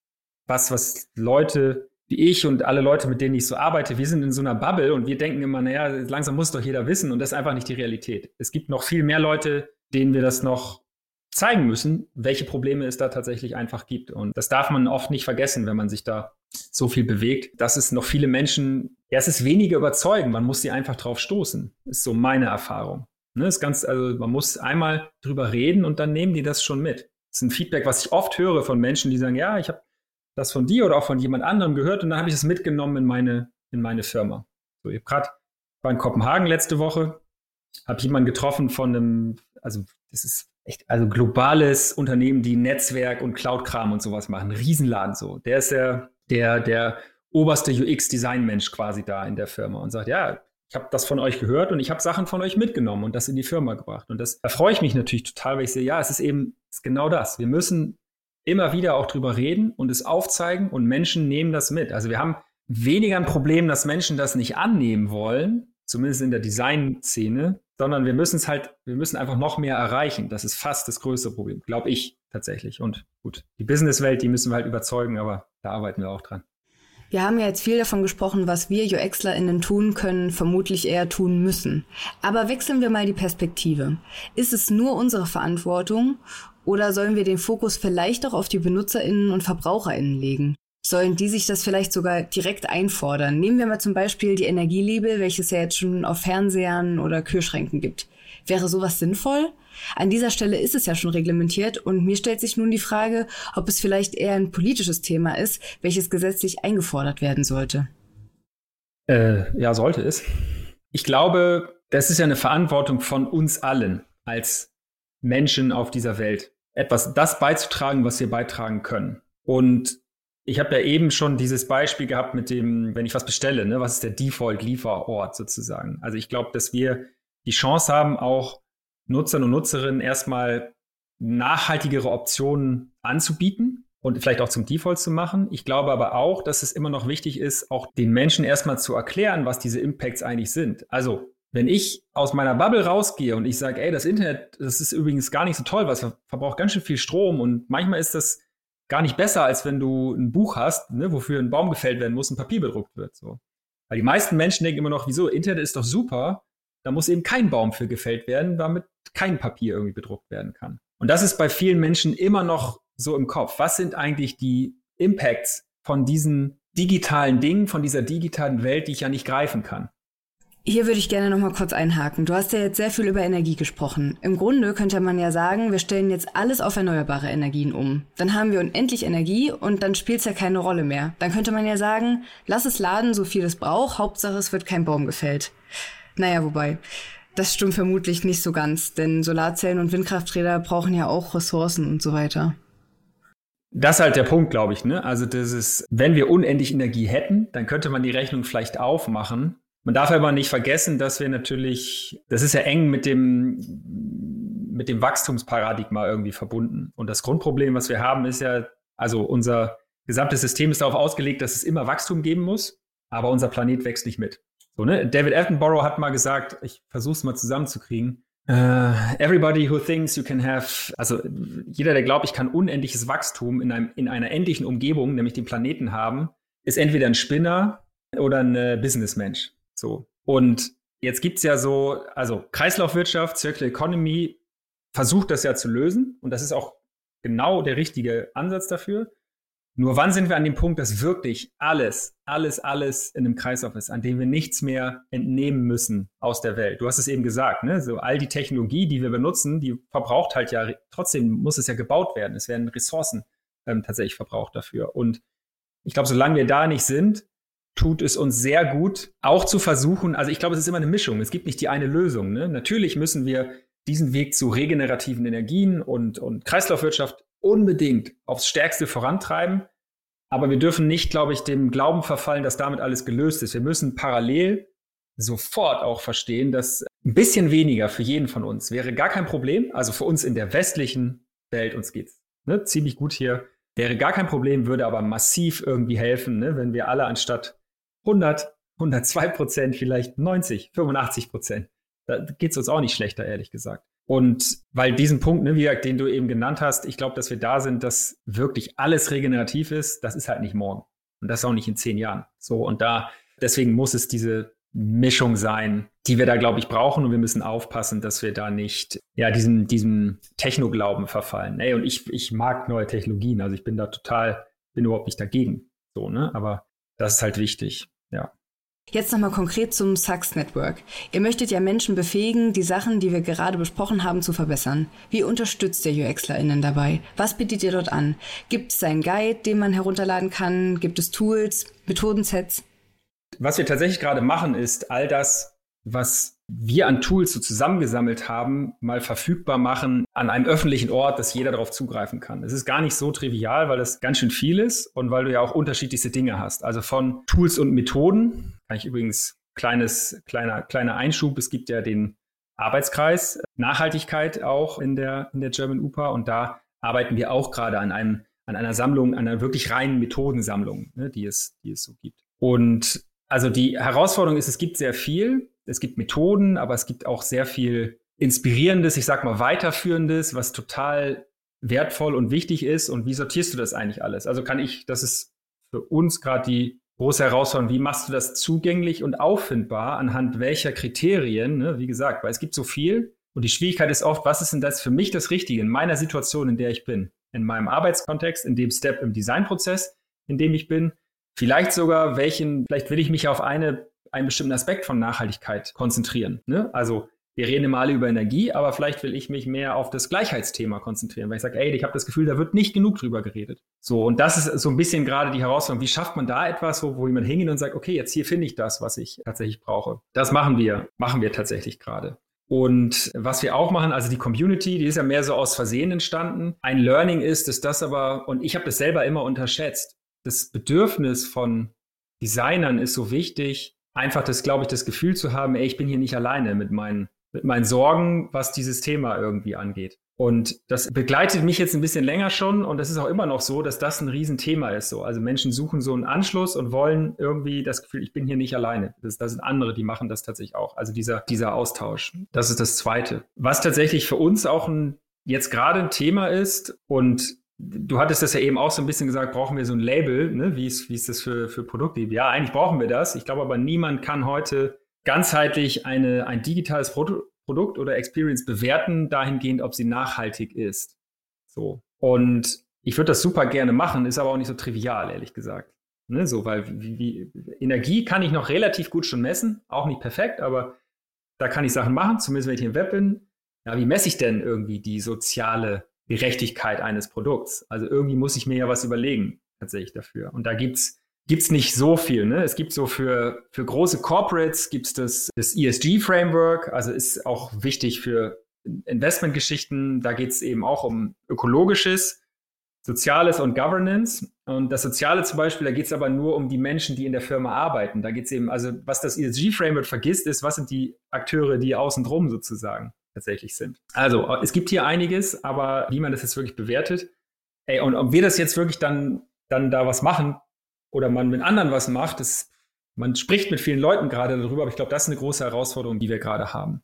was, was Leute wie ich und alle Leute, mit denen ich so arbeite, wir sind in so einer Bubble und wir denken immer, naja, langsam muss doch jeder wissen und das ist einfach nicht die Realität. Es gibt noch viel mehr Leute, denen wir das noch zeigen müssen, welche Probleme es da tatsächlich einfach gibt. Und das darf man oft nicht vergessen, wenn man sich da so viel bewegt, dass es noch viele Menschen, ja, es ist weniger überzeugen, man muss sie einfach drauf stoßen, ist so meine Erfahrung. Ne, ist ganz, also man muss einmal drüber reden und dann nehmen die das schon mit. Das ist ein Feedback, was ich oft höre von Menschen, die sagen, ja, ich habe das von dir oder auch von jemand anderem gehört und dann habe ich es mitgenommen in meine, in meine Firma. So, ich habe war in Kopenhagen letzte Woche, habe jemanden getroffen von einem, also das ist echt, also globales Unternehmen, die Netzwerk und Cloud-Kram und sowas machen, Riesenladen so. Der ist der, der, der oberste UX-Design-Mensch quasi da in der Firma und sagt, ja, ich habe das von euch gehört und ich habe Sachen von euch mitgenommen und das in die Firma gebracht. Und das da freue ich mich natürlich total, weil ich sehe, ja, es ist eben es ist genau das. Wir müssen immer wieder auch drüber reden und es aufzeigen und Menschen nehmen das mit. Also wir haben weniger ein Problem, dass Menschen das nicht annehmen wollen, zumindest in der Design-Szene, sondern wir müssen es halt, wir müssen einfach noch mehr erreichen. Das ist fast das größte Problem, glaube ich tatsächlich. Und gut, die Businesswelt, die müssen wir halt überzeugen, aber da arbeiten wir auch dran. Wir haben ja jetzt viel davon gesprochen, was wir UXlerInnen tun können, vermutlich eher tun müssen. Aber wechseln wir mal die Perspektive. Ist es nur unsere Verantwortung oder sollen wir den Fokus vielleicht auch auf die BenutzerInnen und VerbraucherInnen legen? Sollen die sich das vielleicht sogar direkt einfordern? Nehmen wir mal zum Beispiel die Energielabel, welches ja jetzt schon auf Fernsehern oder Kühlschränken gibt. Wäre sowas sinnvoll? An dieser Stelle ist es ja schon reglementiert und mir stellt sich nun die Frage, ob es vielleicht eher ein politisches Thema ist, welches gesetzlich eingefordert werden sollte. Äh, ja, sollte es. Ich glaube, das ist ja eine Verantwortung von uns allen als Menschen auf dieser Welt, etwas das beizutragen, was wir beitragen können. Und ich habe ja eben schon dieses Beispiel gehabt mit dem, wenn ich was bestelle, ne, was ist der Default-Lieferort sozusagen. Also ich glaube, dass wir die Chance haben, auch Nutzern und Nutzerinnen erstmal nachhaltigere Optionen anzubieten und vielleicht auch zum Default zu machen. Ich glaube aber auch, dass es immer noch wichtig ist, auch den Menschen erstmal zu erklären, was diese Impacts eigentlich sind. Also wenn ich aus meiner Bubble rausgehe und ich sage, ey, das Internet, das ist übrigens gar nicht so toll, weil es verbraucht ganz schön viel Strom und manchmal ist das gar nicht besser, als wenn du ein Buch hast, ne, wofür ein Baum gefällt werden muss, ein Papier bedruckt wird. So. Weil die meisten Menschen denken immer noch, wieso, Internet ist doch super, da muss eben kein Baum für gefällt werden, damit kein Papier irgendwie bedruckt werden kann. Und das ist bei vielen Menschen immer noch so im Kopf. Was sind eigentlich die Impacts von diesen digitalen Dingen, von dieser digitalen Welt, die ich ja nicht greifen kann? Hier würde ich gerne noch mal kurz einhaken. Du hast ja jetzt sehr viel über Energie gesprochen. Im Grunde könnte man ja sagen, wir stellen jetzt alles auf erneuerbare Energien um. Dann haben wir unendlich Energie und dann spielt es ja keine Rolle mehr. Dann könnte man ja sagen, lass es laden, so viel es braucht, Hauptsache es wird kein Baum gefällt. Naja, wobei, das stimmt vermutlich nicht so ganz, denn Solarzellen und Windkrafträder brauchen ja auch Ressourcen und so weiter. Das ist halt der Punkt, glaube ich. Ne? Also das ist, wenn wir unendlich Energie hätten, dann könnte man die Rechnung vielleicht aufmachen. Man darf aber nicht vergessen, dass wir natürlich, das ist ja eng mit dem, mit dem Wachstumsparadigma irgendwie verbunden. Und das Grundproblem, was wir haben, ist ja, also unser gesamtes System ist darauf ausgelegt, dass es immer Wachstum geben muss, aber unser Planet wächst nicht mit. So, ne? David Attenborough hat mal gesagt, ich versuche es mal zusammenzukriegen. Uh, everybody who thinks you can have, also jeder, der glaubt, ich kann unendliches Wachstum in, einem, in einer endlichen Umgebung, nämlich dem Planeten haben, ist entweder ein Spinner oder ein äh, Businessmensch. So. Und jetzt gibt's ja so, also Kreislaufwirtschaft, Circular Economy versucht das ja zu lösen und das ist auch genau der richtige Ansatz dafür. Nur wann sind wir an dem Punkt, dass wirklich alles, alles, alles in einem Kreislauf ist, an dem wir nichts mehr entnehmen müssen aus der Welt? Du hast es eben gesagt, ne? So all die Technologie, die wir benutzen, die verbraucht halt ja, trotzdem muss es ja gebaut werden. Es werden Ressourcen ähm, tatsächlich verbraucht dafür. Und ich glaube, solange wir da nicht sind, tut es uns sehr gut, auch zu versuchen, also ich glaube, es ist immer eine Mischung. Es gibt nicht die eine Lösung. Ne? Natürlich müssen wir diesen Weg zu regenerativen Energien und, und Kreislaufwirtschaft unbedingt aufs Stärkste vorantreiben. Aber wir dürfen nicht, glaube ich, dem Glauben verfallen, dass damit alles gelöst ist. Wir müssen parallel sofort auch verstehen, dass ein bisschen weniger für jeden von uns wäre gar kein Problem. Also für uns in der westlichen Welt, uns geht's ne, ziemlich gut hier, wäre gar kein Problem, würde aber massiv irgendwie helfen, ne, wenn wir alle anstatt 100, 102 Prozent, vielleicht 90, 85 Prozent. Da geht's uns auch nicht schlechter, ehrlich gesagt. Und weil diesen Punkt, ne, wie gesagt, den du eben genannt hast, ich glaube, dass wir da sind, dass wirklich alles regenerativ ist, das ist halt nicht morgen. Und das auch nicht in zehn Jahren. So, und da, deswegen muss es diese Mischung sein, die wir da, glaube ich, brauchen. Und wir müssen aufpassen, dass wir da nicht, ja, diesem, diesem Technoglauben verfallen. Ey, und ich, ich mag neue Technologien. Also ich bin da total, bin überhaupt nicht dagegen. So, ne? Aber das ist halt wichtig. Ja. Jetzt nochmal konkret zum Sachs Network. Ihr möchtet ja Menschen befähigen, die Sachen, die wir gerade besprochen haben, zu verbessern. Wie unterstützt ihr UXlerInnen dabei? Was bietet ihr dort an? Gibt es einen Guide, den man herunterladen kann? Gibt es Tools, Methodensets? Was wir tatsächlich gerade machen, ist all das, was wir an Tools so zusammengesammelt haben, mal verfügbar machen an einem öffentlichen Ort, dass jeder darauf zugreifen kann. Es ist gar nicht so trivial, weil das ganz schön viel ist und weil du ja auch unterschiedlichste Dinge hast. Also von Tools und Methoden kann ich übrigens kleines, kleiner, kleiner Einschub. Es gibt ja den Arbeitskreis Nachhaltigkeit auch in der, in der German UPA und da arbeiten wir auch gerade an einem an einer Sammlung, an einer wirklich reinen Methodensammlung, ne, die, es, die es so gibt. Und also die Herausforderung ist, es gibt sehr viel, es gibt Methoden, aber es gibt auch sehr viel Inspirierendes, ich sag mal Weiterführendes, was total wertvoll und wichtig ist. Und wie sortierst du das eigentlich alles? Also kann ich, das ist für uns gerade die große Herausforderung, wie machst du das zugänglich und auffindbar, anhand welcher Kriterien, ne? wie gesagt, weil es gibt so viel. Und die Schwierigkeit ist oft, was ist denn das für mich das Richtige in meiner Situation, in der ich bin? In meinem Arbeitskontext, in dem Step im Designprozess, in dem ich bin. Vielleicht sogar, welchen, vielleicht will ich mich auf eine, einen bestimmten Aspekt von Nachhaltigkeit konzentrieren. Ne? Also wir reden immer alle über Energie, aber vielleicht will ich mich mehr auf das Gleichheitsthema konzentrieren, weil ich sage, ey, ich habe das Gefühl, da wird nicht genug drüber geredet. So, und das ist so ein bisschen gerade die Herausforderung. Wie schafft man da etwas, wo, wo jemand hingeht und sagt, okay, jetzt hier finde ich das, was ich tatsächlich brauche. Das machen wir, machen wir tatsächlich gerade. Und was wir auch machen, also die Community, die ist ja mehr so aus Versehen entstanden. Ein Learning ist, dass das aber, und ich habe das selber immer unterschätzt, das Bedürfnis von Designern ist so wichtig, einfach das, glaube ich, das Gefühl zu haben, ey, ich bin hier nicht alleine mit meinen, mit meinen Sorgen, was dieses Thema irgendwie angeht. Und das begleitet mich jetzt ein bisschen länger schon und das ist auch immer noch so, dass das ein Riesenthema ist. So. Also Menschen suchen so einen Anschluss und wollen irgendwie das Gefühl, ich bin hier nicht alleine. Das, das sind andere, die machen das tatsächlich auch. Also dieser, dieser Austausch. Das ist das Zweite. Was tatsächlich für uns auch ein, jetzt gerade ein Thema ist und Du hattest das ja eben auch so ein bisschen gesagt, brauchen wir so ein Label, ne? wie, ist, wie ist das für, für Produkte? Ja, eigentlich brauchen wir das. Ich glaube aber, niemand kann heute ganzheitlich eine, ein digitales Produ Produkt oder Experience bewerten, dahingehend, ob sie nachhaltig ist. So. Und ich würde das super gerne machen, ist aber auch nicht so trivial, ehrlich gesagt. Ne? So, weil wie, wie, Energie kann ich noch relativ gut schon messen, auch nicht perfekt, aber da kann ich Sachen machen, zumindest wenn ich im Web bin. Ja, wie messe ich denn irgendwie die soziale Gerechtigkeit eines Produkts. Also irgendwie muss ich mir ja was überlegen, tatsächlich dafür. Und da gibt's gibt's nicht so viel. Ne? Es gibt so für, für große Corporates gibt's das, das ESG-Framework, also ist auch wichtig für Investmentgeschichten. Da geht's eben auch um ökologisches, Soziales und Governance. Und das Soziale zum Beispiel, da geht's aber nur um die Menschen, die in der Firma arbeiten. Da geht's eben, also was das ESG-Framework vergisst, ist, was sind die Akteure, die außen drum sozusagen tatsächlich sind. Also, es gibt hier einiges, aber wie man das jetzt wirklich bewertet, ey, und ob wir das jetzt wirklich dann, dann da was machen oder man mit anderen was macht, das, man spricht mit vielen Leuten gerade darüber, aber ich glaube, das ist eine große Herausforderung, die wir gerade haben.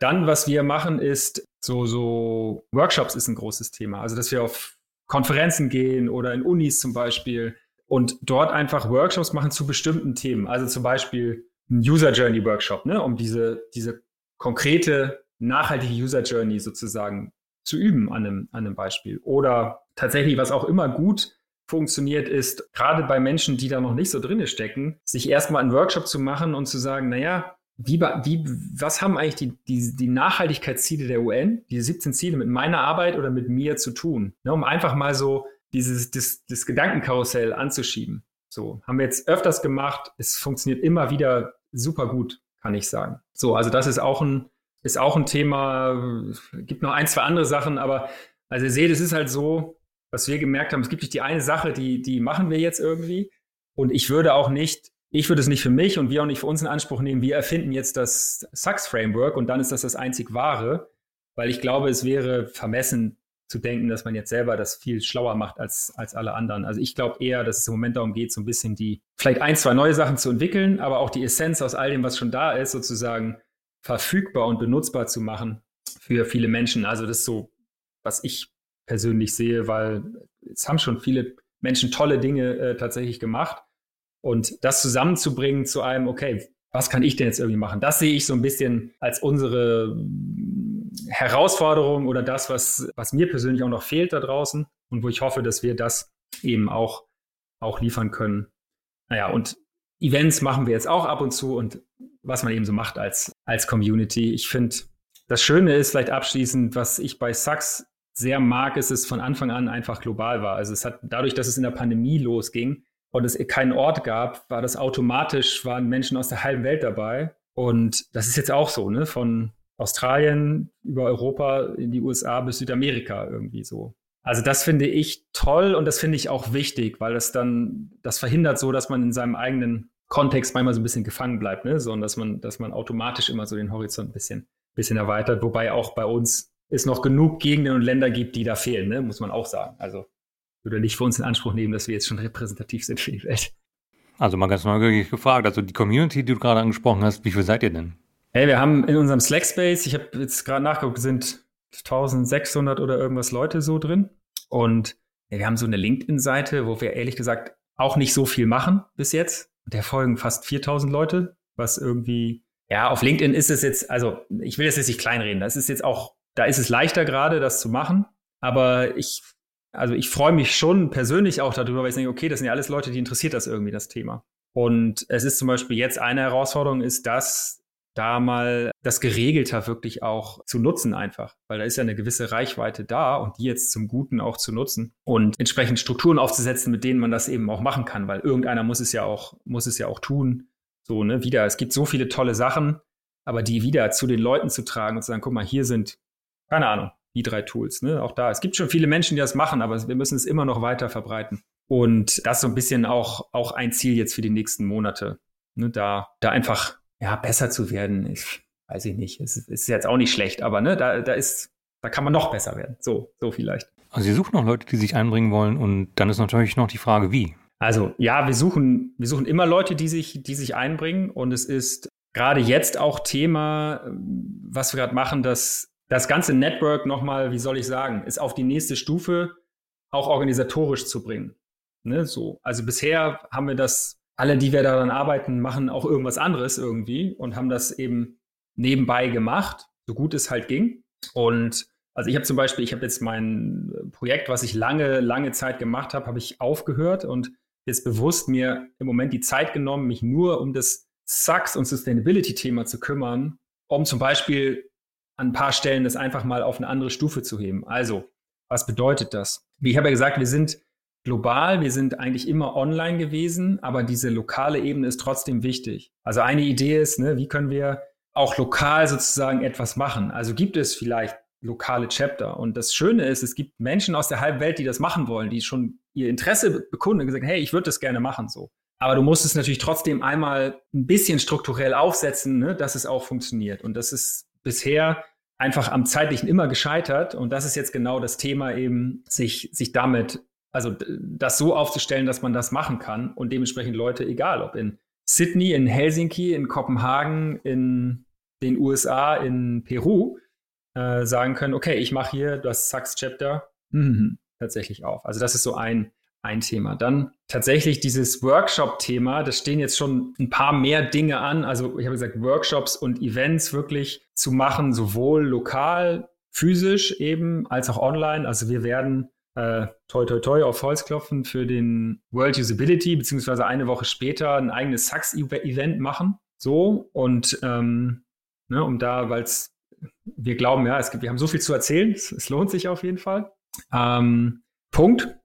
Dann, was wir machen, ist so, so Workshops ist ein großes Thema. Also, dass wir auf Konferenzen gehen oder in Unis zum Beispiel und dort einfach Workshops machen zu bestimmten Themen. Also zum Beispiel ein User Journey Workshop, ne, um diese, diese konkrete nachhaltige User Journey sozusagen zu üben an einem, an einem Beispiel. Oder tatsächlich, was auch immer gut funktioniert, ist gerade bei Menschen, die da noch nicht so drinne stecken, sich erstmal einen Workshop zu machen und zu sagen, naja, wie, wie, was haben eigentlich die, die, die Nachhaltigkeitsziele der UN, diese 17 Ziele mit meiner Arbeit oder mit mir zu tun? Ne, um einfach mal so dieses das, das Gedankenkarussell anzuschieben. So, haben wir jetzt öfters gemacht. Es funktioniert immer wieder super gut, kann ich sagen. So, also das ist auch ein, ist auch ein Thema, gibt noch ein, zwei andere Sachen, aber also ihr seht, es ist halt so, was wir gemerkt haben, es gibt nicht die eine Sache, die, die machen wir jetzt irgendwie. Und ich würde auch nicht, ich würde es nicht für mich und wir auch nicht für uns in Anspruch nehmen, wir erfinden jetzt das Sachs-Framework und dann ist das das einzig wahre, weil ich glaube, es wäre vermessen zu denken, dass man jetzt selber das viel schlauer macht als, als alle anderen. Also ich glaube eher, dass es im Moment darum geht, so ein bisschen die, vielleicht ein, zwei neue Sachen zu entwickeln, aber auch die Essenz aus all dem, was schon da ist, sozusagen verfügbar und benutzbar zu machen für viele Menschen. Also das ist so, was ich persönlich sehe, weil es haben schon viele Menschen tolle Dinge äh, tatsächlich gemacht. Und das zusammenzubringen zu einem, okay, was kann ich denn jetzt irgendwie machen? Das sehe ich so ein bisschen als unsere mm, Herausforderung oder das, was, was mir persönlich auch noch fehlt da draußen und wo ich hoffe, dass wir das eben auch, auch liefern können. Naja, und Events machen wir jetzt auch ab und zu und was man eben so macht als, als Community. Ich finde, das Schöne ist vielleicht abschließend, was ich bei Sachs sehr mag, ist, dass es von Anfang an einfach global war. Also es hat dadurch, dass es in der Pandemie losging und es keinen Ort gab, war das automatisch, waren Menschen aus der halben Welt dabei. Und das ist jetzt auch so, ne? Von Australien über Europa in die USA bis Südamerika irgendwie so. Also das finde ich toll und das finde ich auch wichtig, weil das dann, das verhindert so, dass man in seinem eigenen Kontext manchmal so ein bisschen gefangen bleibt, ne? So, und dass man, dass man automatisch immer so den Horizont ein bisschen, bisschen erweitert, wobei auch bei uns es noch genug Gegenden und Länder gibt, die da fehlen, ne? muss man auch sagen. Also würde nicht für uns in Anspruch nehmen, dass wir jetzt schon repräsentativ sind für die Welt. Also mal ganz neugierig gefragt, also die Community, die du gerade angesprochen hast, wie viel seid ihr denn? Hey, wir haben in unserem Slack Space, ich habe jetzt gerade nachgeguckt, sind 1600 oder irgendwas Leute so drin. Und wir haben so eine LinkedIn-Seite, wo wir ehrlich gesagt auch nicht so viel machen bis jetzt. Der folgen fast 4000 Leute, was irgendwie, ja, auf LinkedIn ist es jetzt, also ich will das jetzt nicht kleinreden, das ist jetzt auch, da ist es leichter gerade, das zu machen. Aber ich, also ich freue mich schon persönlich auch darüber, weil ich denke, okay, das sind ja alles Leute, die interessiert das irgendwie, das Thema. Und es ist zum Beispiel jetzt eine Herausforderung, ist das, da mal das geregelter wirklich auch zu nutzen einfach, weil da ist ja eine gewisse Reichweite da und die jetzt zum Guten auch zu nutzen und entsprechend Strukturen aufzusetzen, mit denen man das eben auch machen kann, weil irgendeiner muss es ja auch, muss es ja auch tun. So, ne, wieder, es gibt so viele tolle Sachen, aber die wieder zu den Leuten zu tragen und zu sagen, guck mal, hier sind, keine Ahnung, die drei Tools, ne, auch da. Es gibt schon viele Menschen, die das machen, aber wir müssen es immer noch weiter verbreiten. Und das ist so ein bisschen auch, auch ein Ziel jetzt für die nächsten Monate, ne, da, da einfach ja, besser zu werden, ich weiß ich nicht. Es ist jetzt auch nicht schlecht, aber ne, da, da ist, da kann man noch besser werden. So, so vielleicht. Also Sie suchen noch Leute, die sich einbringen wollen und dann ist natürlich noch die Frage, wie. Also ja, wir suchen, wir suchen immer Leute, die sich, die sich einbringen und es ist gerade jetzt auch Thema, was wir gerade machen, dass das ganze Network nochmal, wie soll ich sagen, ist auf die nächste Stufe auch organisatorisch zu bringen. Ne, so. Also bisher haben wir das alle, die wir daran arbeiten, machen auch irgendwas anderes irgendwie und haben das eben nebenbei gemacht, so gut es halt ging. Und also ich habe zum Beispiel, ich habe jetzt mein Projekt, was ich lange, lange Zeit gemacht habe, habe ich aufgehört und jetzt bewusst mir im Moment die Zeit genommen, mich nur um das Sucks und Sustainability-Thema zu kümmern, um zum Beispiel an ein paar Stellen das einfach mal auf eine andere Stufe zu heben. Also, was bedeutet das? Wie ich habe ja gesagt, wir sind global. Wir sind eigentlich immer online gewesen, aber diese lokale Ebene ist trotzdem wichtig. Also eine Idee ist, ne, wie können wir auch lokal sozusagen etwas machen? Also gibt es vielleicht lokale Chapter. Und das Schöne ist, es gibt Menschen aus der halben Welt, die das machen wollen, die schon ihr Interesse bekunden und gesagt, hey, ich würde das gerne machen so. Aber du musst es natürlich trotzdem einmal ein bisschen strukturell aufsetzen, ne, dass es auch funktioniert. Und das ist bisher einfach am zeitlichen immer gescheitert. Und das ist jetzt genau das Thema eben, sich, sich damit also das so aufzustellen, dass man das machen kann und dementsprechend Leute, egal ob in Sydney, in Helsinki, in Kopenhagen, in den USA, in Peru, äh, sagen können, okay, ich mache hier das Sucks Chapter mhm, tatsächlich auf. Also das ist so ein, ein Thema. Dann tatsächlich dieses Workshop-Thema, da stehen jetzt schon ein paar mehr Dinge an. Also ich habe gesagt, Workshops und Events wirklich zu machen, sowohl lokal, physisch eben, als auch online. Also wir werden äh, toi toi toi auf Holz klopfen für den World Usability, beziehungsweise eine Woche später ein eigenes Sachs-Event machen. So und ähm, ne, um da, weil es wir glauben, ja, es gibt, wir haben so viel zu erzählen, es, es lohnt sich auf jeden Fall. Ähm, Punkt.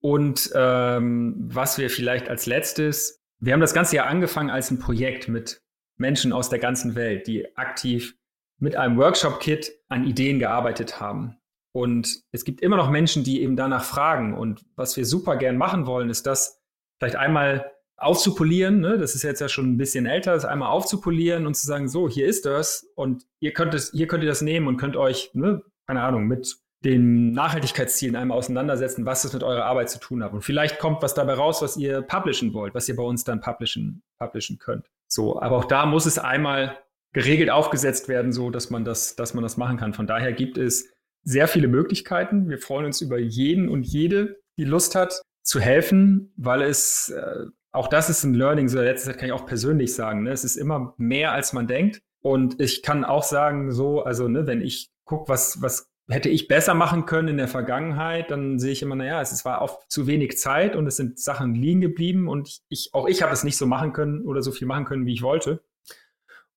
Und ähm, was wir vielleicht als letztes, wir haben das ganze Jahr angefangen als ein Projekt mit Menschen aus der ganzen Welt, die aktiv mit einem Workshop-Kit an Ideen gearbeitet haben. Und es gibt immer noch Menschen, die eben danach fragen. Und was wir super gern machen wollen, ist das vielleicht einmal aufzupolieren. Ne? Das ist jetzt ja schon ein bisschen älter, das einmal aufzupolieren und zu sagen, so, hier ist das und ihr könnt es, hier könnt ihr das nehmen und könnt euch, ne, keine Ahnung, mit den Nachhaltigkeitszielen einmal auseinandersetzen, was das mit eurer Arbeit zu tun hat. Und vielleicht kommt was dabei raus, was ihr publishen wollt, was ihr bei uns dann publishen, publishen könnt. So, aber auch da muss es einmal geregelt aufgesetzt werden, so dass man das, dass man das machen kann. Von daher gibt es sehr viele Möglichkeiten. Wir freuen uns über jeden und jede, die Lust hat, zu helfen, weil es, äh, auch das ist ein Learning, so letzte Zeit kann ich auch persönlich sagen, ne? es ist immer mehr, als man denkt. Und ich kann auch sagen, so, also, ne, wenn ich gucke, was, was hätte ich besser machen können in der Vergangenheit, dann sehe ich immer, naja, es war oft zu wenig Zeit und es sind Sachen liegen geblieben und ich, auch ich habe es nicht so machen können oder so viel machen können, wie ich wollte.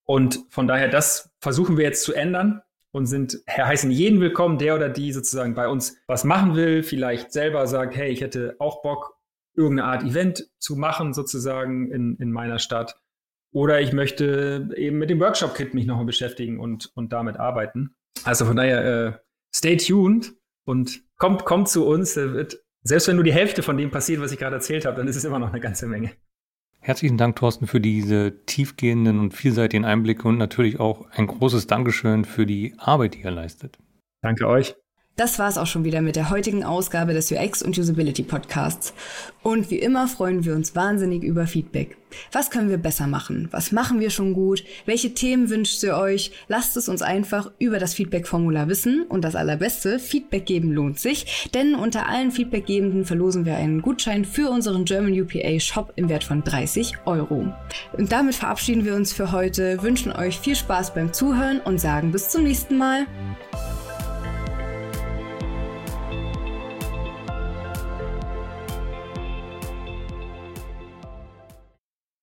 Und von daher, das versuchen wir jetzt zu ändern und sind heißen jeden willkommen, der oder die sozusagen bei uns was machen will, vielleicht selber sagt, hey, ich hätte auch Bock, irgendeine Art Event zu machen, sozusagen in, in meiner Stadt. Oder ich möchte eben mit dem Workshop-Kit mich nochmal beschäftigen und, und damit arbeiten. Also von daher, äh, stay tuned und kommt, kommt zu uns. Wird, selbst wenn nur die Hälfte von dem passiert, was ich gerade erzählt habe, dann ist es immer noch eine ganze Menge. Herzlichen Dank, Thorsten, für diese tiefgehenden und vielseitigen Einblicke und natürlich auch ein großes Dankeschön für die Arbeit, die ihr leistet. Danke euch. Das war's auch schon wieder mit der heutigen Ausgabe des UX und Usability Podcasts. Und wie immer freuen wir uns wahnsinnig über Feedback. Was können wir besser machen? Was machen wir schon gut? Welche Themen wünscht ihr euch? Lasst es uns einfach über das Feedback-Formular wissen. Und das Allerbeste, Feedback geben lohnt sich, denn unter allen Feedbackgebenden verlosen wir einen Gutschein für unseren German UPA Shop im Wert von 30 Euro. Und damit verabschieden wir uns für heute, wünschen euch viel Spaß beim Zuhören und sagen bis zum nächsten Mal.